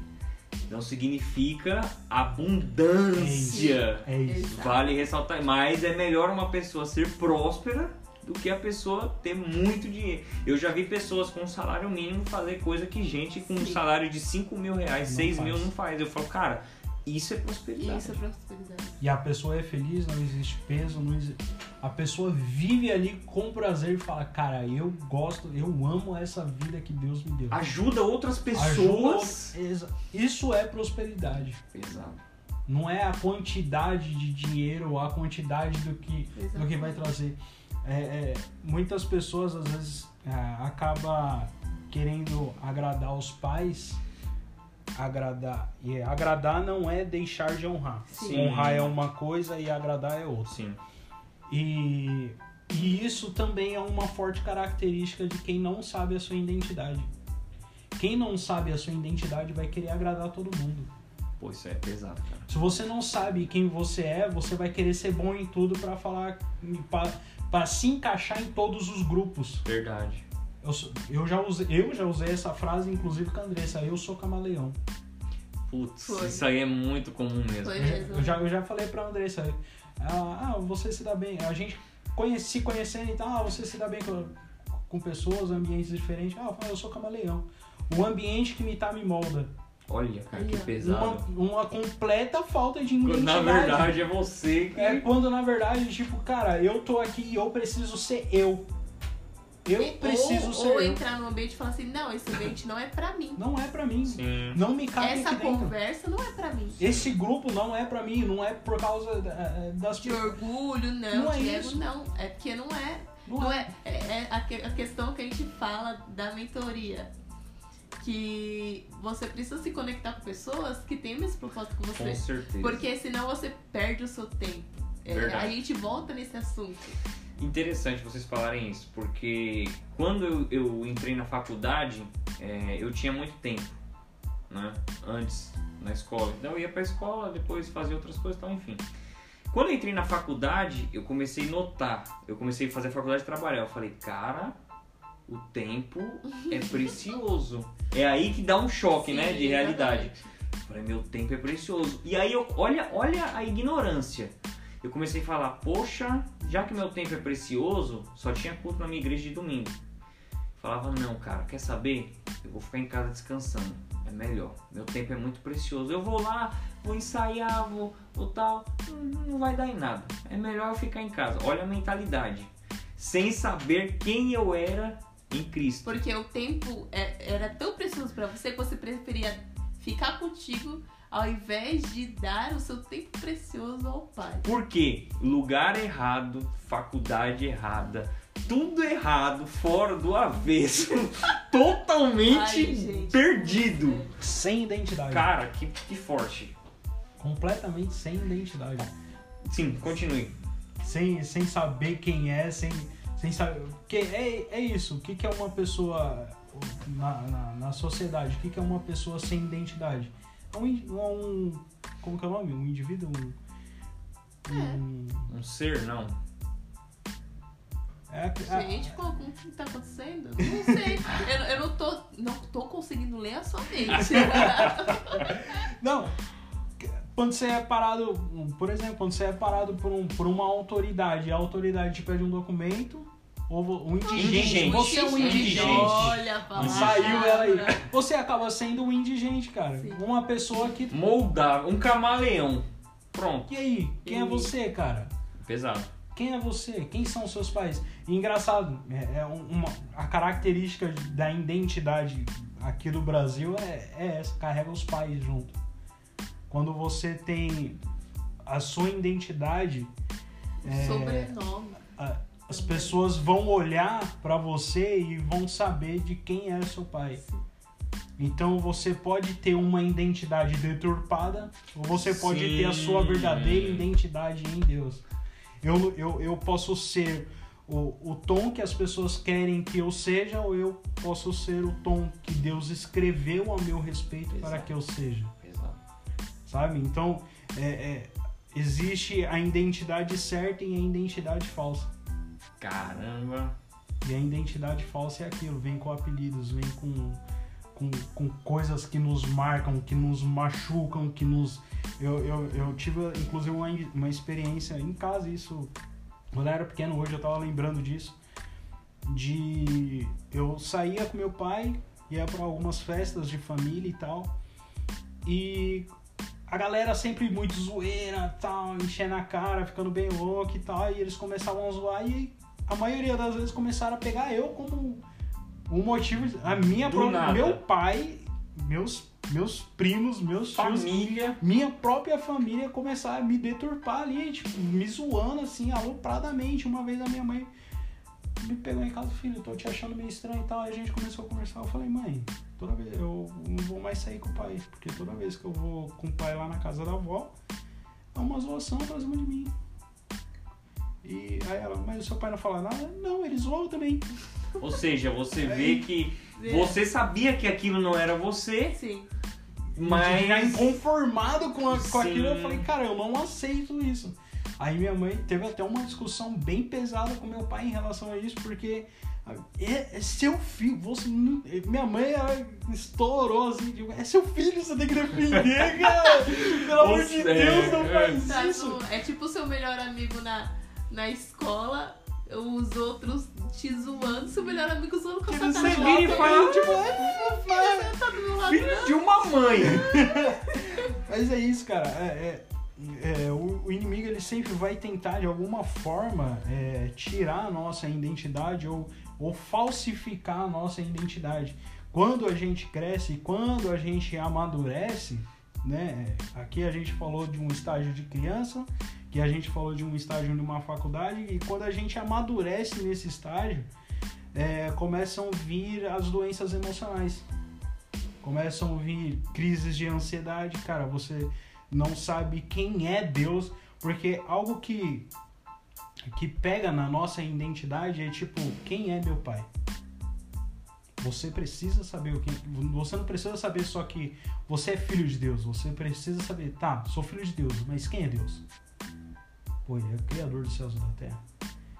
não significa abundância. É isso. Exato. Vale ressaltar, mas é melhor uma pessoa ser próspera do que a pessoa ter muito dinheiro. Eu já vi pessoas com salário mínimo fazer coisa que gente com um salário de 5 mil reais, Não 6 faz. mil não faz. Eu falo, cara, isso é prosperidade. Isso é prosperidade. E a pessoa é feliz, não existe peso, não existe... a pessoa vive ali com prazer e fala, cara, eu gosto, eu amo essa vida que Deus me deu. Ajuda outras pessoas. Ajuda- Isso é prosperidade. Exato. Não é a quantidade de dinheiro ou a quantidade do que, do que vai trazer. É, é, muitas pessoas às vezes é, acaba querendo agradar os pais, agradar e agradar não é deixar de honrar. Sim. Honrar é uma coisa e agradar é outra. Sim. E, e isso também é uma forte característica de quem não sabe a sua identidade. Quem não sabe a sua identidade vai querer agradar todo mundo. Pô, isso é pesado, cara. Se você não sabe quem você é, você vai querer ser bom em tudo pra falar, para se encaixar em todos os grupos. Verdade. Eu, eu, já usei, eu já usei essa frase, inclusive com a Andressa. Eu sou camaleão. Putz, Foi. isso aí é muito comum mesmo. Foi Eu já- mesmo. eu, já, eu já falei pra Andressa. Ah, você se dá bem. A gente conhece, se conhecendo e tal, ah, você se dá bem com, com pessoas, ambientes diferentes. Ah, eu falo, eu sou camaleão. O ambiente que me tá me molda. Olha, cara, Aí, que ó. Uma, pesado. uma completa falta de Quando, identidade. Na verdade, é você que. É quando na verdade, tipo, cara, eu tô aqui e eu preciso ser eu. Eu E- preciso ou, ser ou eu. entrar no ambiente e falar assim, não, esse ambiente não é pra mim. Não é pra mim. Sim. Não me cabe Essa aqui dentro. conversa não é pra mim. Esse grupo não é pra mim, não é por causa da- das De orgulho, não, Não é de isso. não. É porque não é. Não Não é. é, é, é a, que- a questão que a gente fala da mentoria. Que você precisa se conectar com pessoas que têm o mesmo propósito que Com você. certeza. Porque senão você perde o seu tempo. É, a gente volta nesse assunto. Interessante vocês falarem isso, porque quando eu, eu entrei na faculdade, é, eu tinha muito tempo, né? Antes, na escola. Então eu ia pra escola, depois fazia outras coisas e tal, enfim. Quando eu entrei na faculdade, eu comecei a notar. Eu comecei a fazer a faculdade e trabalhar. Eu falei, cara, o tempo é precioso. É aí que dá um choque, né? Sim, De realidade. exatamente. Falei, meu tempo é precioso. E aí, eu, olha, olha a ignorância. Eu comecei a falar, poxa, já que meu tempo é precioso, só tinha culto na minha igreja de domingo. Falava, não, cara, quer saber? Eu vou ficar em casa descansando. É melhor. Meu tempo é muito precioso. Eu vou lá, vou ensaiar, vou, vou tal. Hum, Não vai dar em nada. É melhor eu ficar em casa. Olha a mentalidade. Sem saber quem eu era em Cristo. Porque o tempo é- era tão precioso pra você que você preferia ficar contigo ao invés de dar o seu tempo precioso ao pai. Por quê? Lugar errado, faculdade errada, tudo errado, fora do avesso, <laughs> totalmente Ai, gente. perdido. Sem identidade. Cara, que, que forte. Completamente sem identidade. Sim, continue. Sem, sem saber quem é, sem, sem saber. Que é, é isso. O que, que é uma pessoa na, na, na sociedade? O que, que é uma pessoa sem identidade? É um, in- um. Como que é o nome? Um indivíduo? Um, um- Um ser, não. é, a- Gente, qual, como que tá acontecendo? Não sei. <laughs> Eu, eu não, tô, não tô conseguindo ler a sua mente. <laughs> Não. Quando você é parado, por exemplo, quando você é parado por, um, por uma autoridade, a autoridade te pede um documento, ou vo- um indigente, Indigente. você é um indigente. Olha a palavra. Saiu ela aí. Você acaba sendo um indigente, cara. Sim. Uma pessoa que. Moldar, um camaleão. Pronto. E aí? Quem é você, cara? Pesado. quem é você? Quem são seus pais? E engraçado, é, é uma, a característica da identidade aqui do Brasil é, é essa, carrega os pais junto. Quando você tem a sua identidade. É, sobrenome. A, as pessoas vão olhar para você e vão saber de quem é seu pai. Então você pode ter uma identidade deturpada ou você pode Sim. ter a sua verdadeira identidade em Deus. Eu, eu, eu posso ser o, o tom que as pessoas querem que eu seja ou eu posso ser o tom que Deus escreveu a meu respeito Exato. para que eu seja. Exato. Sabe? Então, é, é, existe a identidade certa e a identidade falsa. Caramba! E a identidade falsa é aquilo, vem com apelidos, vem com, com, com coisas que nos marcam, que nos machucam, que nos. Eu, eu, eu tive, inclusive, uma, uma experiência em casa, isso. Quando eu era pequeno, hoje eu tava lembrando disso. De. Eu saía com meu pai, ia para algumas festas de família e tal. E a galera sempre muito zoeira, tal, enchendo a cara, ficando bem louco e tal, e eles começavam a zoar e a maioria das vezes começaram a pegar eu como um motivo, a minha própria, meu pai, meus meus primos, meus família, tios, minha própria família começaram a me deturpar ali, tipo, me zoando assim, alopradamente. Uma vez a minha mãe me pegou em casa, filho, tô te achando meio estranho e tal. Aí a gente começou a conversar. Eu falei, mãe, toda vez eu não vou mais sair com o pai, porque toda vez que eu vou com o pai lá na casa da avó, é uma zoação pra cima de mim. E aí ela, mas o seu pai não fala nada? Não, ele zoou também. Ou seja, você <laughs> vê que você sabia que aquilo não era você. Sim. Mas. Já inconformado com, a, com aquilo, eu falei, cara, eu não aceito isso. Aí minha mãe teve até uma discussão bem pesada com meu pai em relação a isso, porque é, é seu filho, você não, minha mãe ela estourou assim, tipo, é seu filho, você tem que defender, cara. Pelo <laughs> amor de Deus, não faz tá isso. é tipo o seu melhor amigo na, na escola, os outros te zoando, seu melhor amigo zoando com a sua cara. Você vira e fala, tipo, é, filho de uma mãe. <laughs> Mas é isso, cara. É, é, é, o, o, inimigo ele sempre vai tentar de alguma forma é, tirar a nossa identidade ou ou falsificar a nossa identidade. Quando a gente cresce, quando a gente amadurece, né? Aqui a gente falou de um estágio de criança, que a gente falou de um estágio numa faculdade, e quando a gente amadurece nesse estágio, é, começam a vir as doenças emocionais. Começam a vir crises de ansiedade, cara, você não sabe quem é Deus, porque algo que que pega na nossa identidade é tipo, quem é meu pai? Você precisa saber o que. Você não precisa saber só que você é filho de Deus. Você precisa saber, tá, sou filho de Deus, mas quem é Deus? Pô, ele é o criador dos céus e da terra.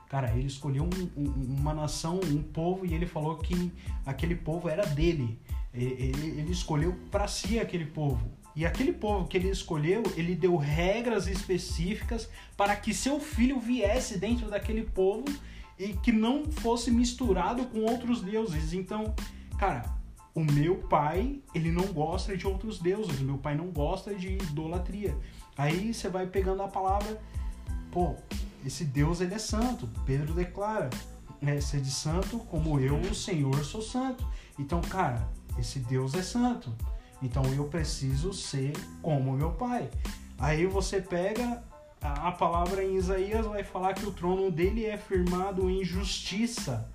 Cara, ele escolheu um, um, uma nação, um povo, e ele falou que aquele povo era dele. Ele, ele escolheu para si aquele povo. E aquele povo que ele escolheu, ele deu regras específicas para que seu filho viesse dentro daquele povo e que não fosse misturado com outros deuses. Então, cara, o meu pai, ele não gosta de outros deuses, meu pai não gosta de idolatria. Aí você vai pegando a palavra, pô, esse Deus ele é santo. Pedro declara, é, de santo como eu, o Senhor, sou santo. Então, cara, esse Deus é santo. Então eu preciso ser como meu pai. Aí você pega a palavra em Isaías vai falar que o trono dele é firmado em justiça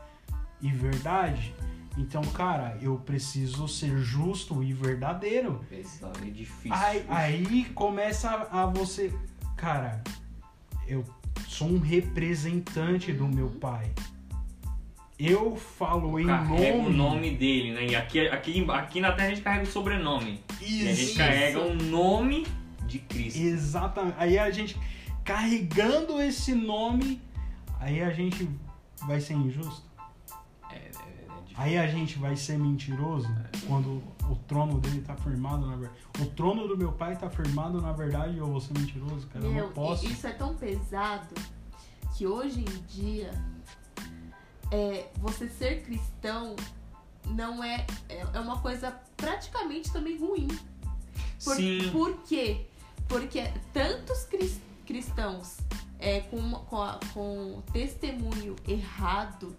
e verdade. Então, cara, eu preciso ser justo e verdadeiro. Pesado e difícil. Aí, aí começa a você, cara, eu sou um representante do meu pai. Eu falo em nome. o nome dele, né? E aqui, aqui, aqui na Terra a gente carrega o sobrenome. Isso. E a gente carrega o nome de Cristo. Exatamente. Aí a gente, carregando esse nome, aí a gente vai ser injusto. É, é, é aí a gente vai ser mentiroso é. quando o trono dele tá firmado na verdade. O trono do meu pai tá firmado na verdade e eu vou ser mentiroso, cara. Meu, eu não posso. Isso é tão pesado que hoje em dia é, você ser cristão não é, é, é uma coisa praticamente também ruim. Por, Sim. Por quê? Porque tantos cristãos é, com, uma- com, a- com testemunho errado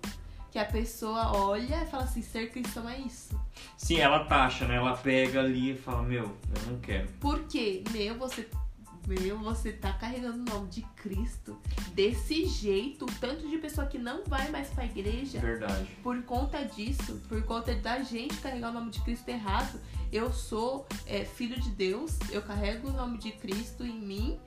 que a pessoa olha e fala assim, ser cristão é isso. Sim, ela taxa, né? Ela pega ali e fala, meu, eu não quero. Porque, meu, você. Meu, você tá carregando o nome de Cristo desse jeito, o tanto de pessoa que não vai mais pra igreja Verdade. por conta disso, por conta da gente carregar o nome de Cristo errado. Eu sou é, filho de Deus, eu carrego o nome de Cristo em mim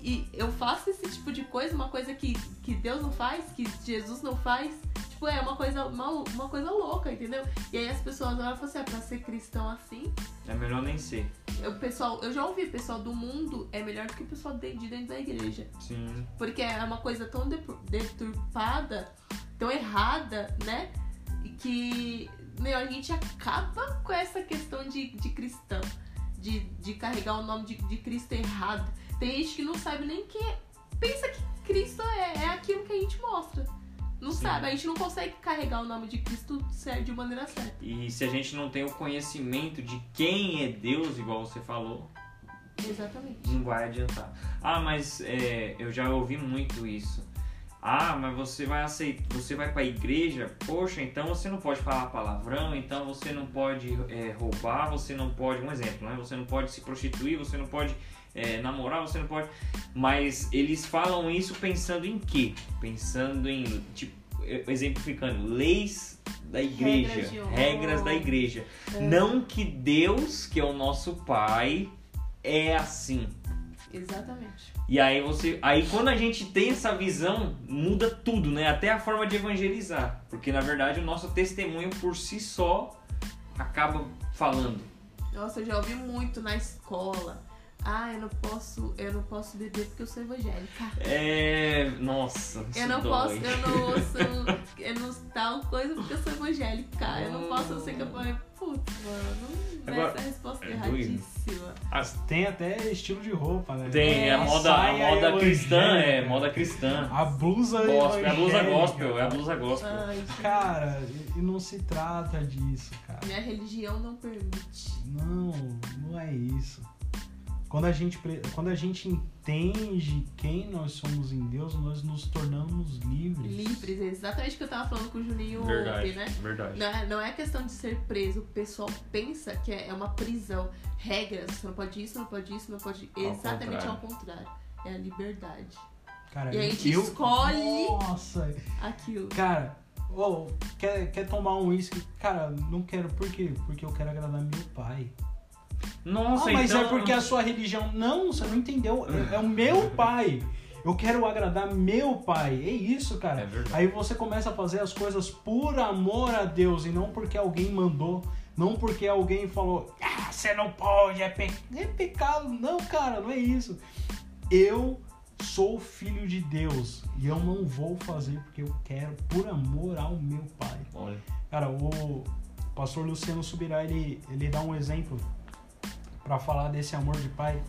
e eu faço esse tipo de coisa, uma coisa que, que Deus não faz, que Jesus não faz. Tipo, é uma coisa, uma, uma coisa louca, entendeu? E aí as pessoas olham e falam assim, ah, pra ser cristão assim, É melhor nem ser. o pessoal, eu já ouvi, o pessoal do mundo é melhor do que o pessoal de, de dentro da igreja. Sim. Porque é uma coisa tão detur- deturpada, tão errada, né? Que, meu, a gente acaba com essa questão de, de cristão, de, de carregar o nome de, de Cristo errado. Tem que não sabe nem que. Pensa que Cristo é, é aquilo que a gente mostra. Não Sim. sabe, a gente não consegue carregar o nome de Cristo de maneira certa. E se a gente não tem o conhecimento de quem é Deus, igual você falou, Exatamente. não vai adiantar. Ah, mas é, eu já ouvi muito isso. Ah, mas você vai aceitar, você vai pra igreja, poxa, então você não pode falar palavrão, então você não pode é, roubar, você não pode, um exemplo, né? Você não pode se prostituir, você não pode é, namorar, você não pode. Mas eles falam isso pensando em quê? Pensando em, tipo, exemplificando, leis da igreja, Regras regras da igreja. É. Não que Deus, que é o nosso Pai, é assim. Exatamente. E aí você, aí quando a gente tem essa visão, muda tudo, né? Até a forma de evangelizar, porque na verdade o nosso testemunho por si só acaba falando. Nossa, eu já ouvi muito na escola. Ah, eu não posso, eu não posso beber porque eu sou evangélica. É, nossa, Eu não dói. posso, eu não <laughs> ouço, eu não tal coisa porque eu sou evangélica. Eu não posso, eu falei, putz, mano, Agora, essa resposta é erradíssima. Tem até estilo de roupa, né? Tem, é a É, moda, a moda cristã, é, moda cristã. A blusa Gospel, é a blusa gospel, é a blusa gospel. Ai, Cara, e não se trata disso, cara. minha religião não permite. Não, não é isso. Quando a gente, quando a gente entende quem nós somos em Deus, nós nos tornamos livres. Livres, é exatamente o que eu tava falando com o Juninho Verdade, ontem, né? verdade. Não é, não é questão de ser preso. O pessoal pensa que é uma prisão. Regras, você não pode isso, não pode isso, não pode. Ao Exatamente contrário. ao contrário. É a liberdade. Cara, E a gente eu- escolhe- Nossa, Aquilo. cara, ô, quer, quer tomar um uísque? Cara, não quero. Por quê? Porque eu quero agradar meu pai. Nossa, ah, mas então... é porque a sua religião. Não, você não entendeu. É, é o meu <laughs> pai. Eu quero agradar meu pai. É isso, cara. É verdade. Aí você começa a fazer as coisas por amor a Deus e não porque alguém mandou. Não porque alguém falou, ah, você não pode, é, pe... é pecado. Não, cara, não é isso. Eu sou filho de Deus e eu não vou fazer porque eu quero por amor ao meu pai. Olha, Cara, o pastor Luciano Subirá, ele, ele dá um exemplo para falar desse amor de pai.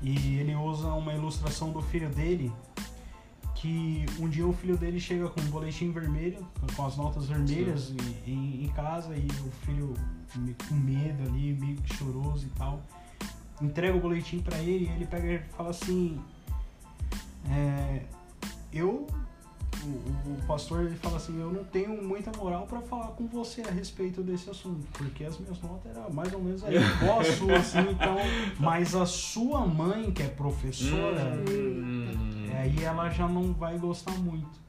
E ele usa uma ilustração do filho dele, que um dia o filho dele chega com um boletim vermelho, com as notas vermelhas em, em casa, e o filho com medo ali, meio que choroso e tal, entrega o boletim para ele e ele pega e fala assim, é, eu o, o- pastor ele fala assim, eu não tenho muita moral pra falar com você a respeito desse assunto, porque as minhas notas eram mais ou menos aí, <laughs> igual a sua, assim, então, mas a sua mãe, que é professora, Hum, aí ela já não vai gostar muito.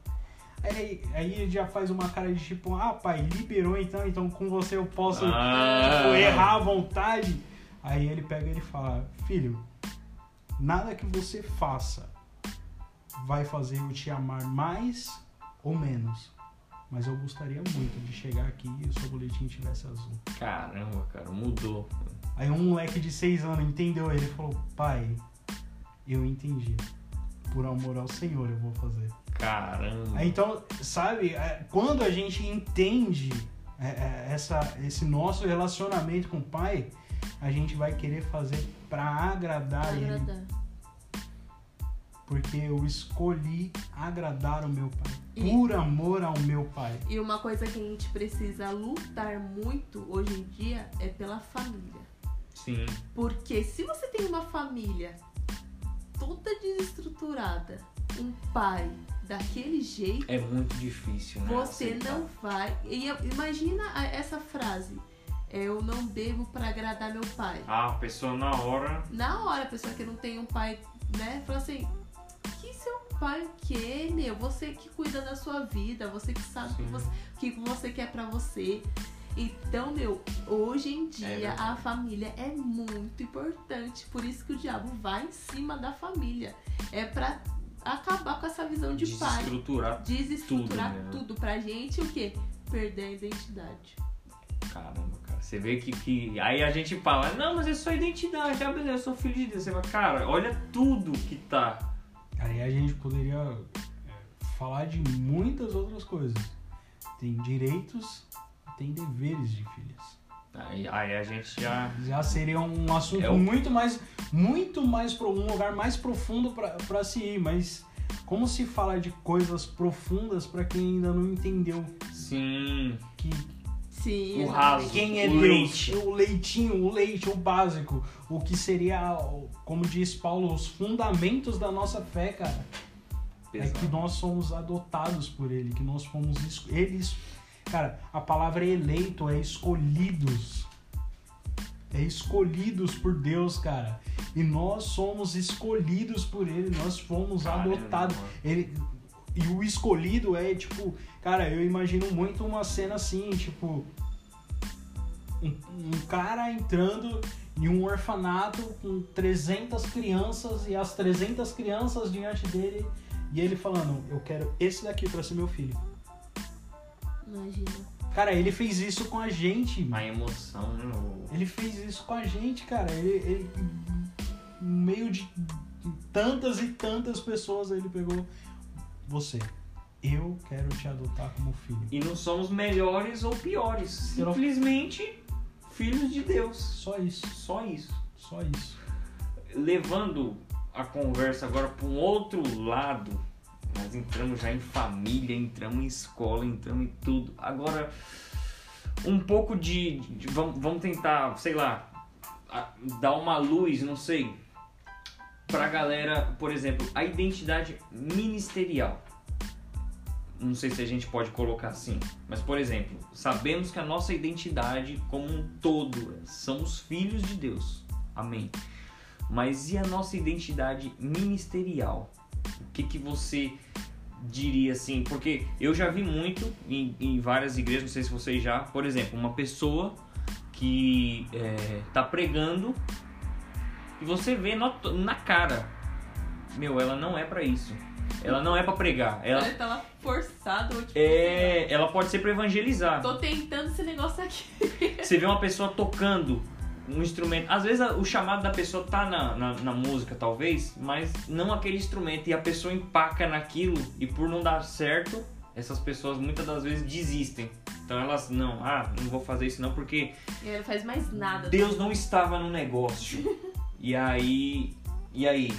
Aí, aí ele já faz uma cara de tipo, ah pai, liberou então, então com você eu posso Ah. tipo, errar à vontade. Aí ele pega e ele fala, filho, nada que você faça vai fazer eu te amar mais ou menos. Mas eu gostaria muito de chegar aqui e o seu boletim tivesse azul. Caramba, cara, mudou. Aí um moleque de seis anos entendeu, ele falou, pai, eu entendi. Por amor ao Senhor eu vou fazer. Caramba. Então, sabe, é, quando a gente entende é, é, essa, esse nosso relacionamento com o pai, a gente vai querer fazer pra agradar ele. Porque eu escolhi agradar o meu pai. E- Por amor ao meu pai. E uma coisa que a gente precisa lutar muito hoje em dia é pela família. Sim. Porque se você tem uma família toda desestruturada, um pai daquele jeito, É muito difícil, né? você aceitar. não vai. E eu- imagina essa frase. Eu não devo pra agradar meu pai. Ah, a pessoa na hora. Na hora, a pessoa que não tem um pai, né, fala assim: que seu pai quê, meu? Você que cuida da sua vida, você que sabe o que você, que você quer pra você. Então, meu, hoje em É dia verdade. a família é muito importante. Por isso que o diabo vai em cima da família. É pra acabar com essa visão de pai. Desestruturar. Desestruturar tudo, né? tudo, pra gente o quê? Perder a identidade. Caramba, cara. Você vê que, que. Aí a gente fala, não, mas é só identidade. Ah, beleza, eu sou filho de Deus. Você fala, cara, olha tudo que tá. Aí a gente poderia é, falar de muitas outras coisas. Tem direitos, tem deveres de filhas. Aí, aí a gente já. Já seria um assunto É o- muito mais, muito mais pro um lugar mais profundo pra- pra se ir, mas como se fala de coisas profundas pra quem ainda não entendeu Sim. que Sim, O raso. quem é O Deus, leite. o leitinho, o leite, o básico, o que seria, como diz Paulo, os fundamentos da nossa fé, cara. É Pesado. que nós somos adotados por ele, que nós fomos es- eles, cara, a palavra eleito é escolhidos. É escolhidos por Deus, cara. E nós somos escolhidos por ele, nós fomos Caramba, adotados. Ele e o escolhido é tipo, cara, eu imagino muito uma cena assim, tipo um, um cara entrando em um orfanato com 300 crianças e as 300 crianças diante dele e ele falando, eu quero esse daqui pra ser meu filho. Imagina. Cara, ele fez isso com a gente. A emoção, né? Ele fez isso com a gente, cara. Ele, ele no meio de tantas e tantas pessoas ele pegou você. Eu quero te adotar como filho. E não somos melhores ou piores. Eu não- Simplesmente filhos de Deus. Só isso, Só isso. só isso. Levando a conversa agora para um outro lado, nós entramos já em família, entramos em escola, entramos em tudo. Agora, um pouco de. de- vamos, vamos tentar, sei lá, a- dar uma luz, não sei, pra galera, por exemplo, a identidade ministerial. Não sei se a gente pode colocar assim, mas por exemplo, sabemos que a nossa identidade como um todo é, somos filhos de Deus. Amém. Mas e a nossa identidade ministerial? O que, que você diria assim? Porque eu já vi muito em, em várias igrejas, não sei se vocês já, por exemplo, uma pessoa que é, tá pregando e você vê na, na cara, meu, ela não é pra isso. Ela não é pra pregar. Ela, Ele tava forçado, tipo, é, ela pode ser pra evangelizar. tô tentando esse negócio aqui. <laughs> Você vê uma pessoa tocando um instrumento. Às vezes o chamado da pessoa tá na, na, na música, talvez, mas não aquele instrumento. E a pessoa empaca naquilo e por não dar certo, essas pessoas muitas das vezes desistem. Então elas, não, ah, não vou fazer isso não, porque E não faz mais nada. Deus não estava no negócio. <laughs> E aí. E aí?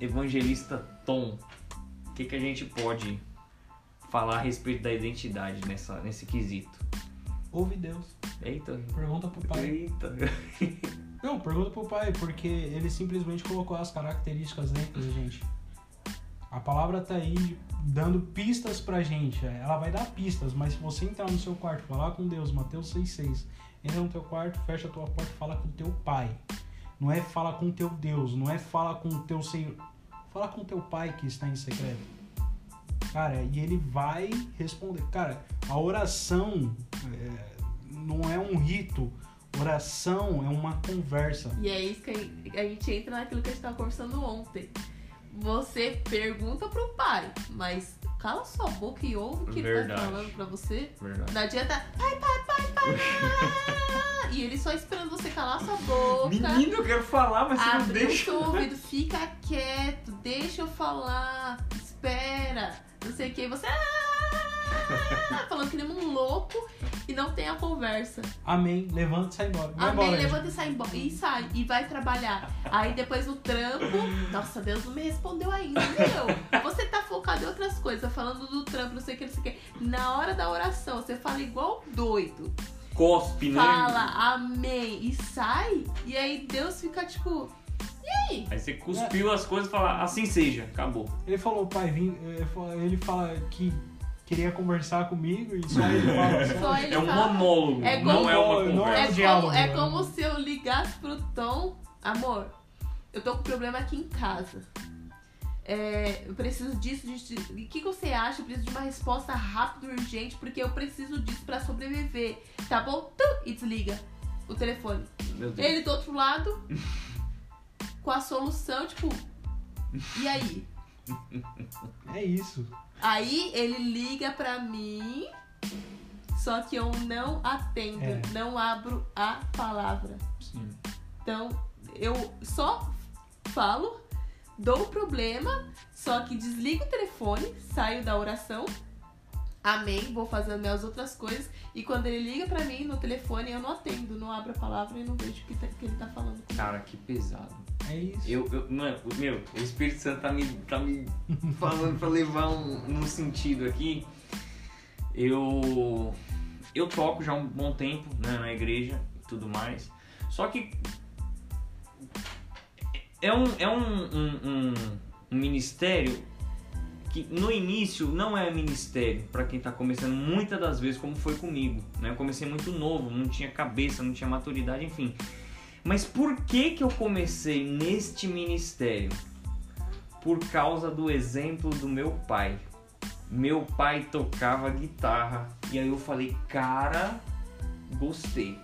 Evangelista Tom, o que, que a gente pode falar a respeito da identidade nessa, nesse quesito? Ouve Deus. Eita. Pergunta pro pai. Eita. <laughs> Não, pergunta pro pai, porque ele simplesmente colocou as características dentro da gente. A palavra tá aí dando pistas pra gente. Ela vai dar pistas, mas se você entrar no seu quarto, falar com Deus, Mateus 6,6, entra no teu quarto, fecha a tua porta e fala com teu pai. Não é fala com teu Deus, não é fala com teu Senhor. Fala com teu pai que está em secreto. Cara, e ele vai responder. Cara, a oração é, não é um rito. Oração é uma conversa. E é isso que a gente- entra naquilo que a gente tava conversando ontem. Você pergunta pro pai, mas cala sua boca e ouve o que ele Verdade. tá falando pra você. Verdade. Não adianta, pai, pai, pai, pai, e ele só esperando você calar sua boca. Menino, eu quero falar, mas você não Abre o deixa. ouvido, fica quieto, deixa eu falar, espera, não sei o que, você ah, <laughs> falando que nem um louco e não tem a conversa. Amém. Levanta e sai embora. Vai Amém, embora, levanta e sai embora. E sai, e vai trabalhar. Aí depois no trampo, nossa, Deus não me respondeu ainda, meu. Você tá focado em outras coisas, falando do trampo, não sei o que, não sei o que. Na hora da oração, você fala igual doido. Cospe, né? Fala amém e sai. E aí Deus fica tipo. aí? Aí você cuspiu as coisas e falou, assim seja, acabou. Ele falou, pai, vim, fala- ele fala que queria conversar comigo e só ele fala. <laughs> Só, ele É um fala. monólogo, É não como- é uma Não conversa. é É um diálogo, como, é né? como se eu ligasse pro Tom, amor, eu tô com problema aqui em casa. É, eu preciso disso, disso. disso. O que, que você acha? Eu preciso de uma resposta rápida e urgente, porque eu preciso disso pra sobreviver. Tá bom? Tum, e desliga o telefone. Ele do outro lado, com a solução, tipo. E aí? É isso. Aí ele liga pra mim, só que eu não atendo, É. não abro a palavra. Sim. Então, eu só falo, dou o problema, só que desligo o telefone, saio da oração, amém, vou fazendo minhas outras coisas, e quando ele liga pra mim no telefone, eu não atendo, não abro a palavra e não vejo o que, tá- que ele tá falando. comigo. Cara, que pesado. É isso. Eu, eu, mano, o- meu, o Espírito Santo tá me, tá me falando pra levar um, num sentido aqui. Eu, eu toco já um bom tempo né, na igreja e tudo mais. Só que é um, é um, um, um- um ministério que no início não é ministério para quem tá começando muitas das vezes como foi comigo, né? Eu comecei muito novo, não tinha cabeça, não tinha maturidade, enfim. Mas por que que eu comecei neste ministério? Por causa do exemplo do meu pai. Meu pai tocava guitarra e aí eu falei, cara, gostei.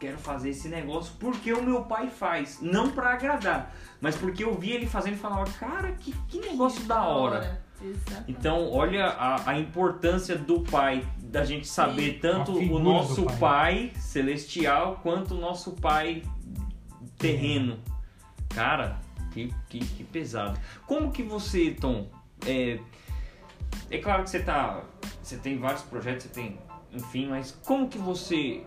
Quero fazer esse negócio porque o meu pai faz, não pra agradar, mas porque eu vi ele fazendo e falava, cara, que, que negócio da hora. Exatamente. Então, olha a, a importância do pai, da gente saber Sim. tanto o nosso pai. pai. celestial quanto o nosso pai terreno. Cara, que, que, que pesado. Como que você, Tom, é, é claro que você tá, você tem vários projetos, você tem, enfim, mas como que você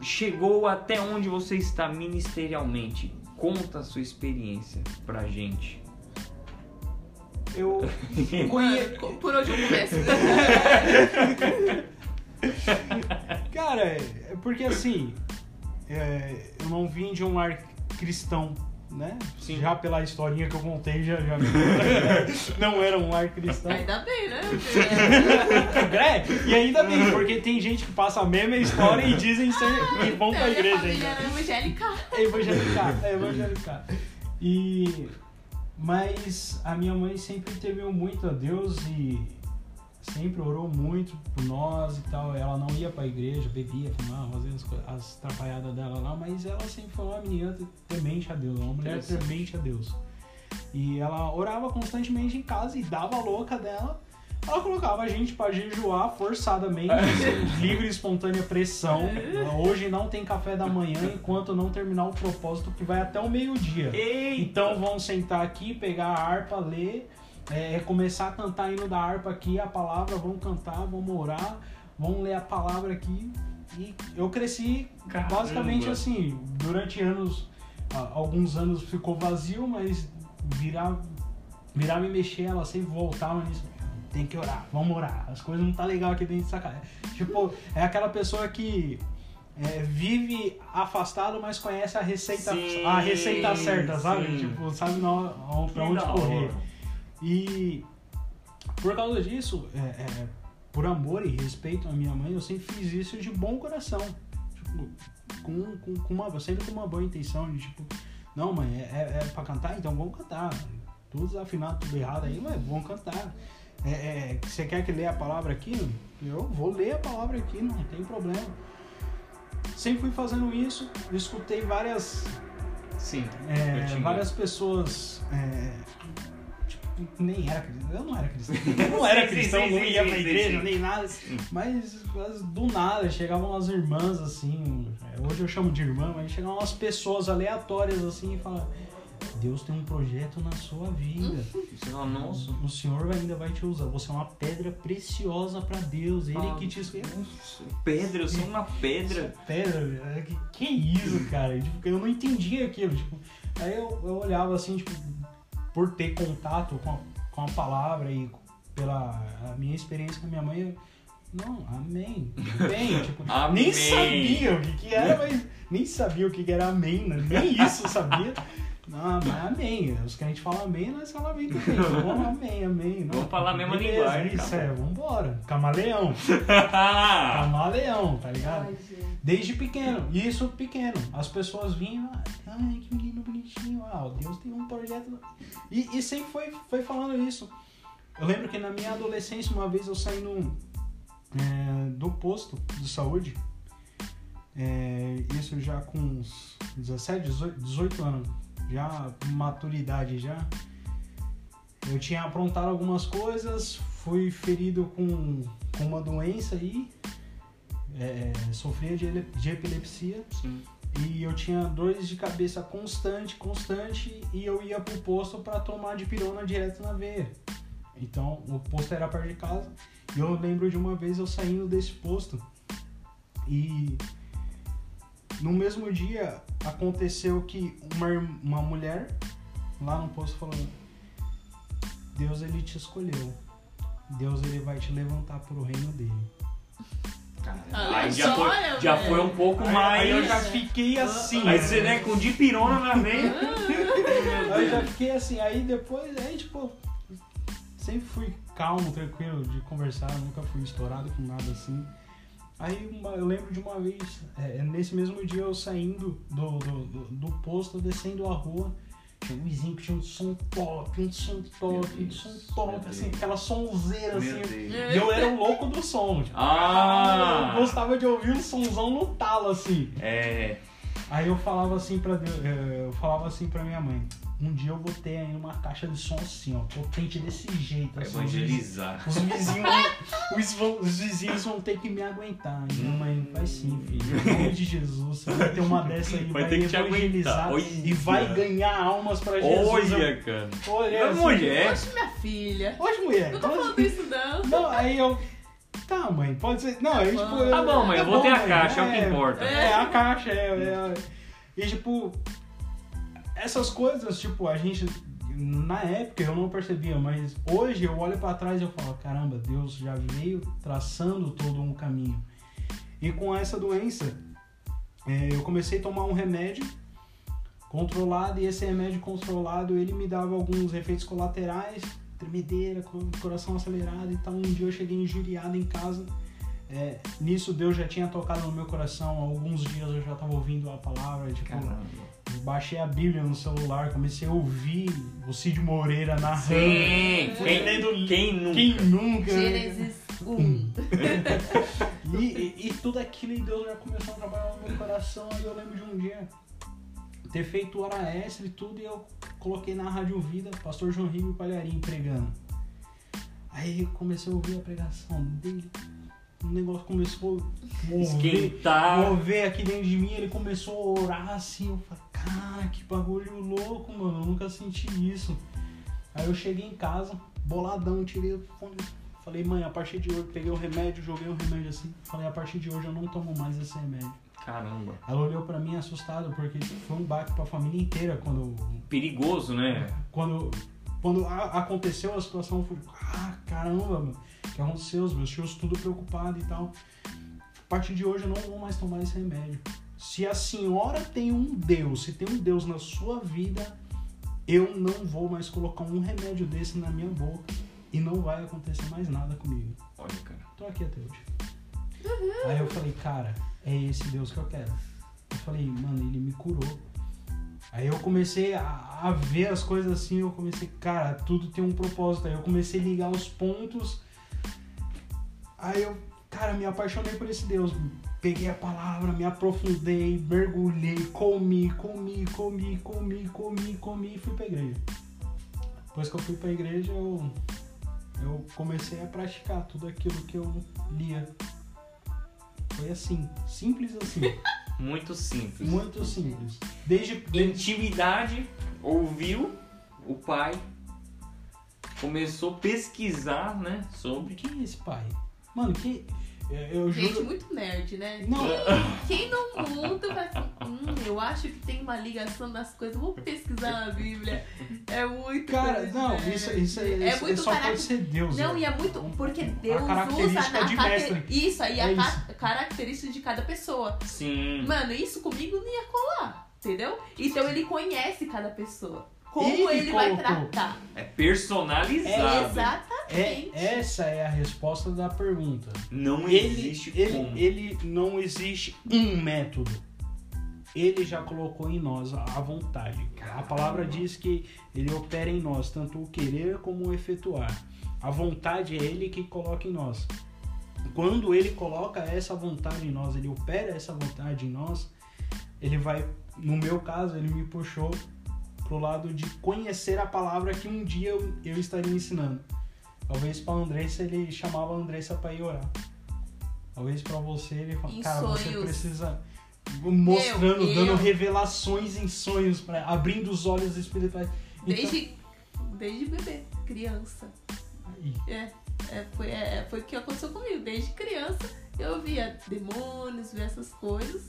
chegou até onde você está ministerialmente? Conta a sua experiência pra gente. Eu <laughs> conhe... Mano, por onde eu começo? <laughs> Cara, é porque assim, é, eu não vim de um lar cristão, né? Sim. Já pela historinha que eu contei, já, já <laughs> não era um lar cristão. Ainda bem, né? É, e ainda bem, porque tem gente que passa a mesma história e dizem ser, que vão pra Minha igreja família ainda. era evangélica. É evangelicar, é evangelicar. E mas a minha mãe sempre temeu muito a Deus e sempre orou muito por nós e tal. Ela não ia pra igreja, bebia, fumava, fazia as, as atrapalhadas dela lá, mas ela sempre foi uma menina temente a Deus, uma mulher temente a Deus. E ela orava constantemente em casa e dava a louca dela. Ela colocava a gente pra jejuar forçadamente, sem livre e espontânea pressão. Hoje não tem café da manhã enquanto não terminar o propósito que vai até o meio-dia. Então vão sentar aqui, pegar a harpa, ler, é, começar a cantar hino da harpa aqui, a palavra, vão cantar, vão orar, vão ler a palavra aqui. E eu cresci Caramba. basicamente assim, durante anos, alguns anos ficou vazio, mas virar, virar me mexer, ela sempre voltava nisso. Tem que orar, vamos orar. As coisas não tá legal aqui dentro dessa casa. Tipo, é aquela pessoa que é, vive afastado, mas conhece a receita, Sim, a receita certa, sabe? sim. Tipo, sabe na, pra Que onde correr. E por causa disso, é, é, por amor e respeito à minha mãe, eu sempre fiz isso de bom coração. Tipo, com, com, com uma, sempre com uma boa intenção de tipo, não, mãe, é, é, é pra cantar? Então vamos cantar. Tudo desafinado, tudo errado aí, mas vamos cantar. É, é, você quer que leia a palavra aqui? Eu vou ler a palavra aqui, não tem problema. Sempre fui fazendo isso, escutei várias Sim. é, tinha- várias pessoas. é, tipo, nem era cristão. Eu não era cristão. <laughs> Eu não era Sim, sim, cristão, sim, não ia sim, pra igreja, nem nada. Mas, mas do nada chegavam umas irmãs assim. Hoje eu chamo de irmã, mas chegavam umas pessoas aleatórias assim e falavam. Deus tem um projeto na sua vida. Você fala, nossa. O Senhor ainda vai te usar. Você é uma pedra preciosa pra Deus. Ele Ah, que te escolheu. Pedra, eu sou uma pedra. Pedra, que, que isso, cara? Tipo, eu não entendia aquilo. Tipo, aí eu, eu olhava assim, tipo, por ter contato com a, com a palavra e pela minha experiência com a minha mãe, eu, não, amém. Bem, tipo, <laughs> Amém. nem sabia o que, que era, mas nem sabia o que, que era amém, né? nem isso eu sabia. Não, mas amém. Os crentes falam amém, nós falamos amém também. <laughs> Vamos, amém, amém. Não, Vamos falar a mesma beleza, linguagem, Isso, cara. é, vambora. Camaleão. <laughs> Camaleão, tá ligado? Ai, gente. Desde pequeno, isso pequeno. As pessoas vinham, ai, que menino bonitinho, ah, Deus tem um projeto. E, e sempre foi, foi falando isso. Eu lembro que na minha adolescência, uma vez eu saí no, é, do posto de saúde, é, isso já com uns 17, 18, 18 anos, já maturidade já. Eu tinha aprontado algumas coisas, fui ferido com, com uma doença aí, é, sofria de, de epilepsia Sim. e eu tinha dores de cabeça constante, constante e eu ia pro posto para tomar de pirona direto na veia. Então o posto era perto de casa e eu lembro de uma vez eu saindo desse posto e no mesmo dia aconteceu que uma, uma mulher lá no posto falou Deus ele te escolheu. Deus ele vai te levantar pro reino dele. Ah, Aí já foi, já foi um pouco Aí, mais. aí eu já fiquei assim. Aí você, né, com dipirona na veia. Aí eu já fiquei assim, aí depois, aí tipo, sempre fui calmo, tranquilo de conversar, nunca fui estourado com nada assim. Aí uma- eu lembro de uma vez, é, nesse mesmo dia eu saindo do, do, do, do posto, descendo a rua, tinha um vizinho que tinha um som top, um som top, um Deus, som meu top, assim, aquela sonzeira assim. E eu era o louco do som, tipo, Ah! eu gostava de ouvir um somzão no talo, assim. É. Aí eu falava assim pra Deus, eh, eu falava assim pra minha mãe, um dia eu vou ter aí uma caixa de som assim, ó, potente desse jeito. Assim, evangelizar. Os vizinhos, os, vão- os vizinhos vão ter que me aguentar. Minha mãe, vai sim, filho. Em nome de Jesus, você vai ter uma dessa aí, Vai vai, ter que te evangelizar e vai ganhar almas pra Jesus. Olha, cara. Olha, assim, mulher. Poxa, minha filha. Hoje, mulher. Não tô hoje- falando isso, não. Não, aí eu. Tá, mãe, pode ser. Não, aí, tipo. Tá bom, mãe, eu vou ter a caixa, é o que importa. É, a caixa, é, é. E, tipo. Essas coisas, tipo, a gente. Na época eu não percebia, mas hoje eu olho pra trás e eu falo: caramba, Deus já veio traçando todo um caminho. E com essa doença, é, eu comecei a tomar um remédio controlado e esse remédio controlado ele me dava alguns efeitos colaterais, tremedeira, co- coração acelerado e tal. Um dia eu cheguei injuriado em casa. É, nisso Deus já tinha tocado no meu coração. Alguns dias eu já estava ouvindo a palavra, tipo, Caramba. Baixei a Bíblia no celular, comecei a ouvir o Cid Moreira narrando. Sim, quem, lendo- quem nunca? Quem nunca? Gênesis 1. E, e, e tudo aquilo e Deus já começou a trabalhar no meu coração. E eu lembro de um dia ter feito hora extra e tudo, e eu coloquei na Rádio Vida, pastor João Rigo Palharim pregando. Aí eu comecei a ouvir a pregação dele. O negócio começou a mover, Esquentar. mover aqui dentro de mim. Ele começou a orar assim. Eu falei, cara, que bagulho louco, mano. Eu nunca senti isso. Aí eu cheguei em casa, boladão, tirei o fone. Falei, mãe, a partir de hoje, peguei o remédio, joguei o remédio assim. Falei, a partir de hoje eu não tomo mais esse remédio. Caramba. Ela olhou pra mim assustada, porque foi um baque pra família inteira quando. Perigoso, né? Quando, quando aconteceu a situação, eu falei, ah, caramba, mano, que aconteceu? Os meus tios tudo preocupados e tal. A partir de hoje eu não vou mais tomar esse remédio. Se a senhora tem um Deus, se tem um Deus na sua vida, eu não vou mais colocar um remédio desse na minha boca e não vai acontecer mais nada comigo. Olha, cara. Tô aqui até hoje. Aí eu falei, cara, é esse Deus que eu quero. Eu falei, mano, ele me curou. Aí eu comecei a, a ver as coisas assim, eu comecei, cara, tudo tem um propósito. Aí eu comecei a ligar os pontos. Aí eu, cara, me apaixonei por esse Deus. Peguei a palavra, me aprofundei, mergulhei, comi, comi, comi, comi, comi, comi e fui pra igreja. Depois que eu fui pra igreja, eu, eu comecei a praticar tudo aquilo que eu lia. Foi assim, simples assim, <laughs> Muito simples. muito simples. Desde, desde Intimidade, ouviu o pai, começou a pesquisar, né, sobre. quem é esse pai? Mano, que é, eu Gente, juro. muito nerd, né? Não, Quem no mundo vai assim, hum, eu acho que tem uma ligação das coisas, vou pesquisar na Bíblia. É muito cara, coisa de não, isso, isso, é, é isso muito só caráter- pode ser Deus. Não, né? e é muito. Porque Deus usa característica a de cate- mestre. Isso aí, É a isso. ca- característica de cada pessoa. Sim. Mano, isso comigo não ia colar. Entendeu? Então ele conhece cada pessoa. Como Ele ele, vai tratar. É É personalizado. Exatamente. É, essa é a resposta da pergunta. Não Ele, existe ele, como. ele não existe um método. Ele já colocou em nós a a vontade. A palavra diz que ele opera em nós, tanto o querer como o efetuar. A vontade é ele que coloca em nós. Quando ele coloca essa vontade em nós, ele opera essa vontade em nós, ele vai, no meu caso, ele me puxou pro lado de conhecer a palavra que um dia eu, eu estaria ensinando. Talvez para Andressa ele chamava a Andressa para ir orar. Talvez para você ele fala, Em cara, você sonhos. precisa mostrando, Eu- dando eu- revelações em sonhos, pra, abrindo os olhos espirituais. Então- Desde, desde bebê, criança. Aí, É, é, foi, é, foi o que aconteceu comigo. Desde criança eu via demônios, via essas coisas.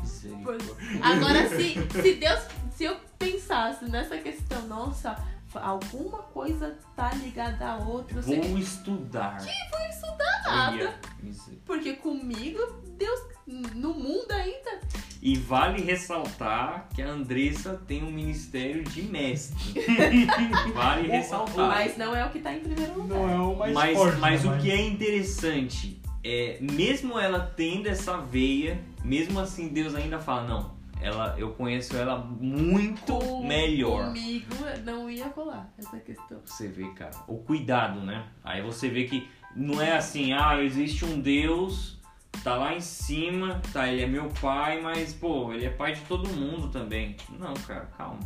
Misericórdia. Agora, se, se Deus, se eu pensasse nessa questão, nossa, alguma coisa tá ligada a outra, Vou estudar. vou estudar nada. Miser- Porque comigo, Deus, no mundo ainda, E vale ressaltar que a Andressa tem um ministério de mestre. <laughs> vale ressaltar. mas não é o que tá em primeiro lugar. não é o mais mas forte. mas né? o que é interessante é, mesmo ela tendo essa veia, mesmo assim Deus ainda fala, não, ela, eu conheço ela muito Com- melhor. Comigo não ia rolar essa questão. Você vê, cara, o cuidado, né? Aí você vê que não é assim, ah, existe um Deus, tá lá em cima, tá, ele é meu pai, mas, pô, ele é pai de todo mundo também. Não, cara, calma.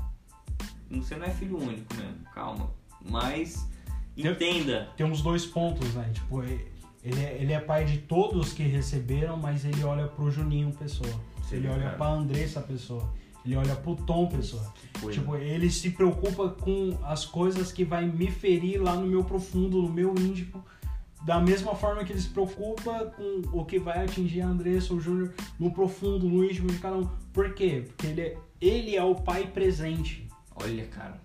Você não é filho único mesmo, calma. Mas entenda. Tem uns dois pontos, né? Tipo, ele é, ele é pai de todos que receberam, mas ele olha pro Juninho Pessoa. Sim, ele olha cara. pra Andressa Pessoa. Ele olha pro Tom Pessoa. Tipo, ele se preocupa com as coisas que vai me ferir lá no meu profundo, no meu íntimo. Da mesma forma que ele se preocupa com o que vai atingir a Andressa, o Júnior, no profundo, no íntimo de cada um. Por quê? Porque ele é, ele é o pai presente. Olha, cara.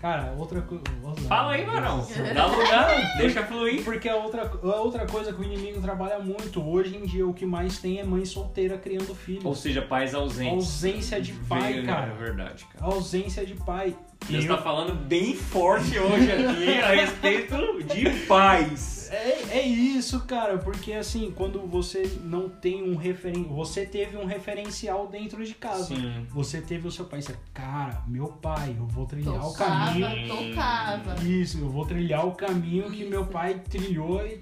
Cara, outra coisa. Fala aí, Marão. Dá lugar, deixa fluir. Porque a outra, a outra coisa que o inimigo trabalha muito, hoje em dia o que mais tem é mãe solteira criando filhos. Ou seja, pais ausentes. Ausência de pai, Veio, cara. É verdade, cara. Ausência de pai. Deus E tá falando bem forte hoje aqui a respeito de pais. É, é isso, cara, porque assim, quando você não tem um referen... você teve um referencial dentro de casa. Sim. Você teve o seu pai, você, cara, meu pai, eu vou trilhar o caminho. tocava. Isso, eu vou trilhar o caminho que meu pai trilhou e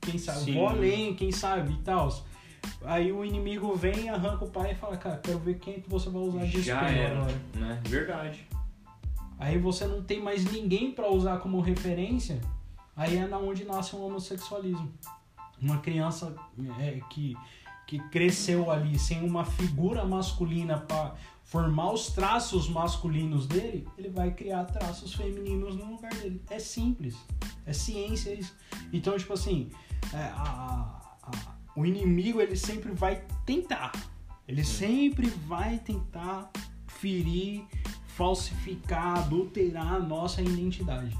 quem sabe, Sim. vou além, quem sabe e tal. Aí o inimigo vem, arranca o pai e fala, cara, quero ver quem que você vai usar de Já espelho era, agora. né? Verdade. Aí você não tem mais ninguém pra usar como referência. Aí é na onde nasce o homossexualismo. Uma criança é, que, que cresceu ali sem uma figura masculina para formar os traços masculinos dele, ele vai criar traços femininos no lugar dele. É simples. É ciência isso. Então, tipo assim, é, a- a- a- o inimigo ele sempre vai tentar. Ele sempre vai tentar ferir, falsificar, adulterar a nossa identidade.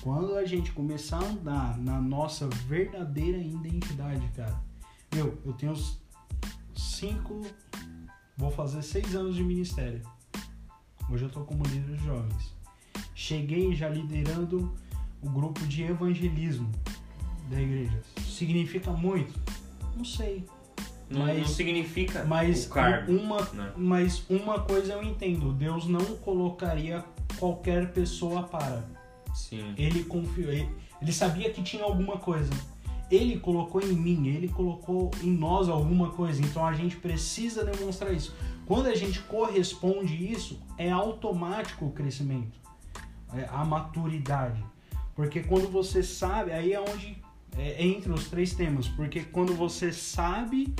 Quando a gente começar a andar na nossa verdadeira identidade, cara. Meu, eu tenho cinco. Vou fazer seis anos de ministério. Hoje eu tô como líder de jovens. Cheguei já liderando o grupo de evangelismo da igreja. Significa muito? Não sei. Não, não Mas- significa Mas cargo. uma, né? mas uma coisa eu entendo, Deus não colocaria qualquer pessoa para. Sim. Ele confiou, ele, ele sabia que tinha alguma coisa. Ele colocou em mim, ele colocou em nós alguma coisa. Então a gente precisa demonstrar isso. Quando a gente corresponde isso, é automático o crescimento, é a maturidade. Porque quando você sabe, aí é onde é entre os três temas. Porque quando você sabe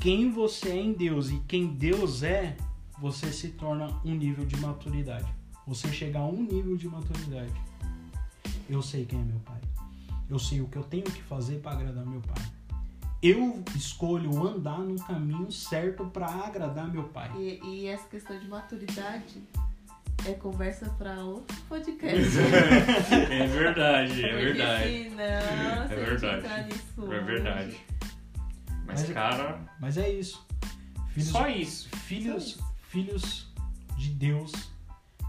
quem você é em Deus e quem Deus é, você se torna um nível de maturidade. Você chega a um nível de maturidade. Eu sei quem é meu pai. Eu sei o que eu tenho que fazer para agradar meu pai. Eu escolho andar no caminho certo para agradar meu pai. E, e essa questão de maturidade é conversa pra outro podcast. <laughs> É verdade, é Porque verdade. senão, É gente verdade. entrar nisso É verdade. Mas, Mas- cara, Mas é isso. Filhos, só isso. filhos, filhos de Deus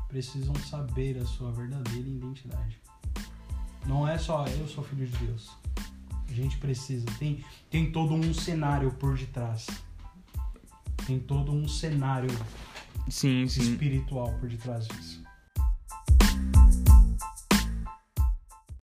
precisam saber a sua verdadeira identidade. Não é só eu sou filho de Deus. A gente precisa. Tem, tem todo um cenário por detrás. Tem todo um cenário Sim, espiritual por detrás disso.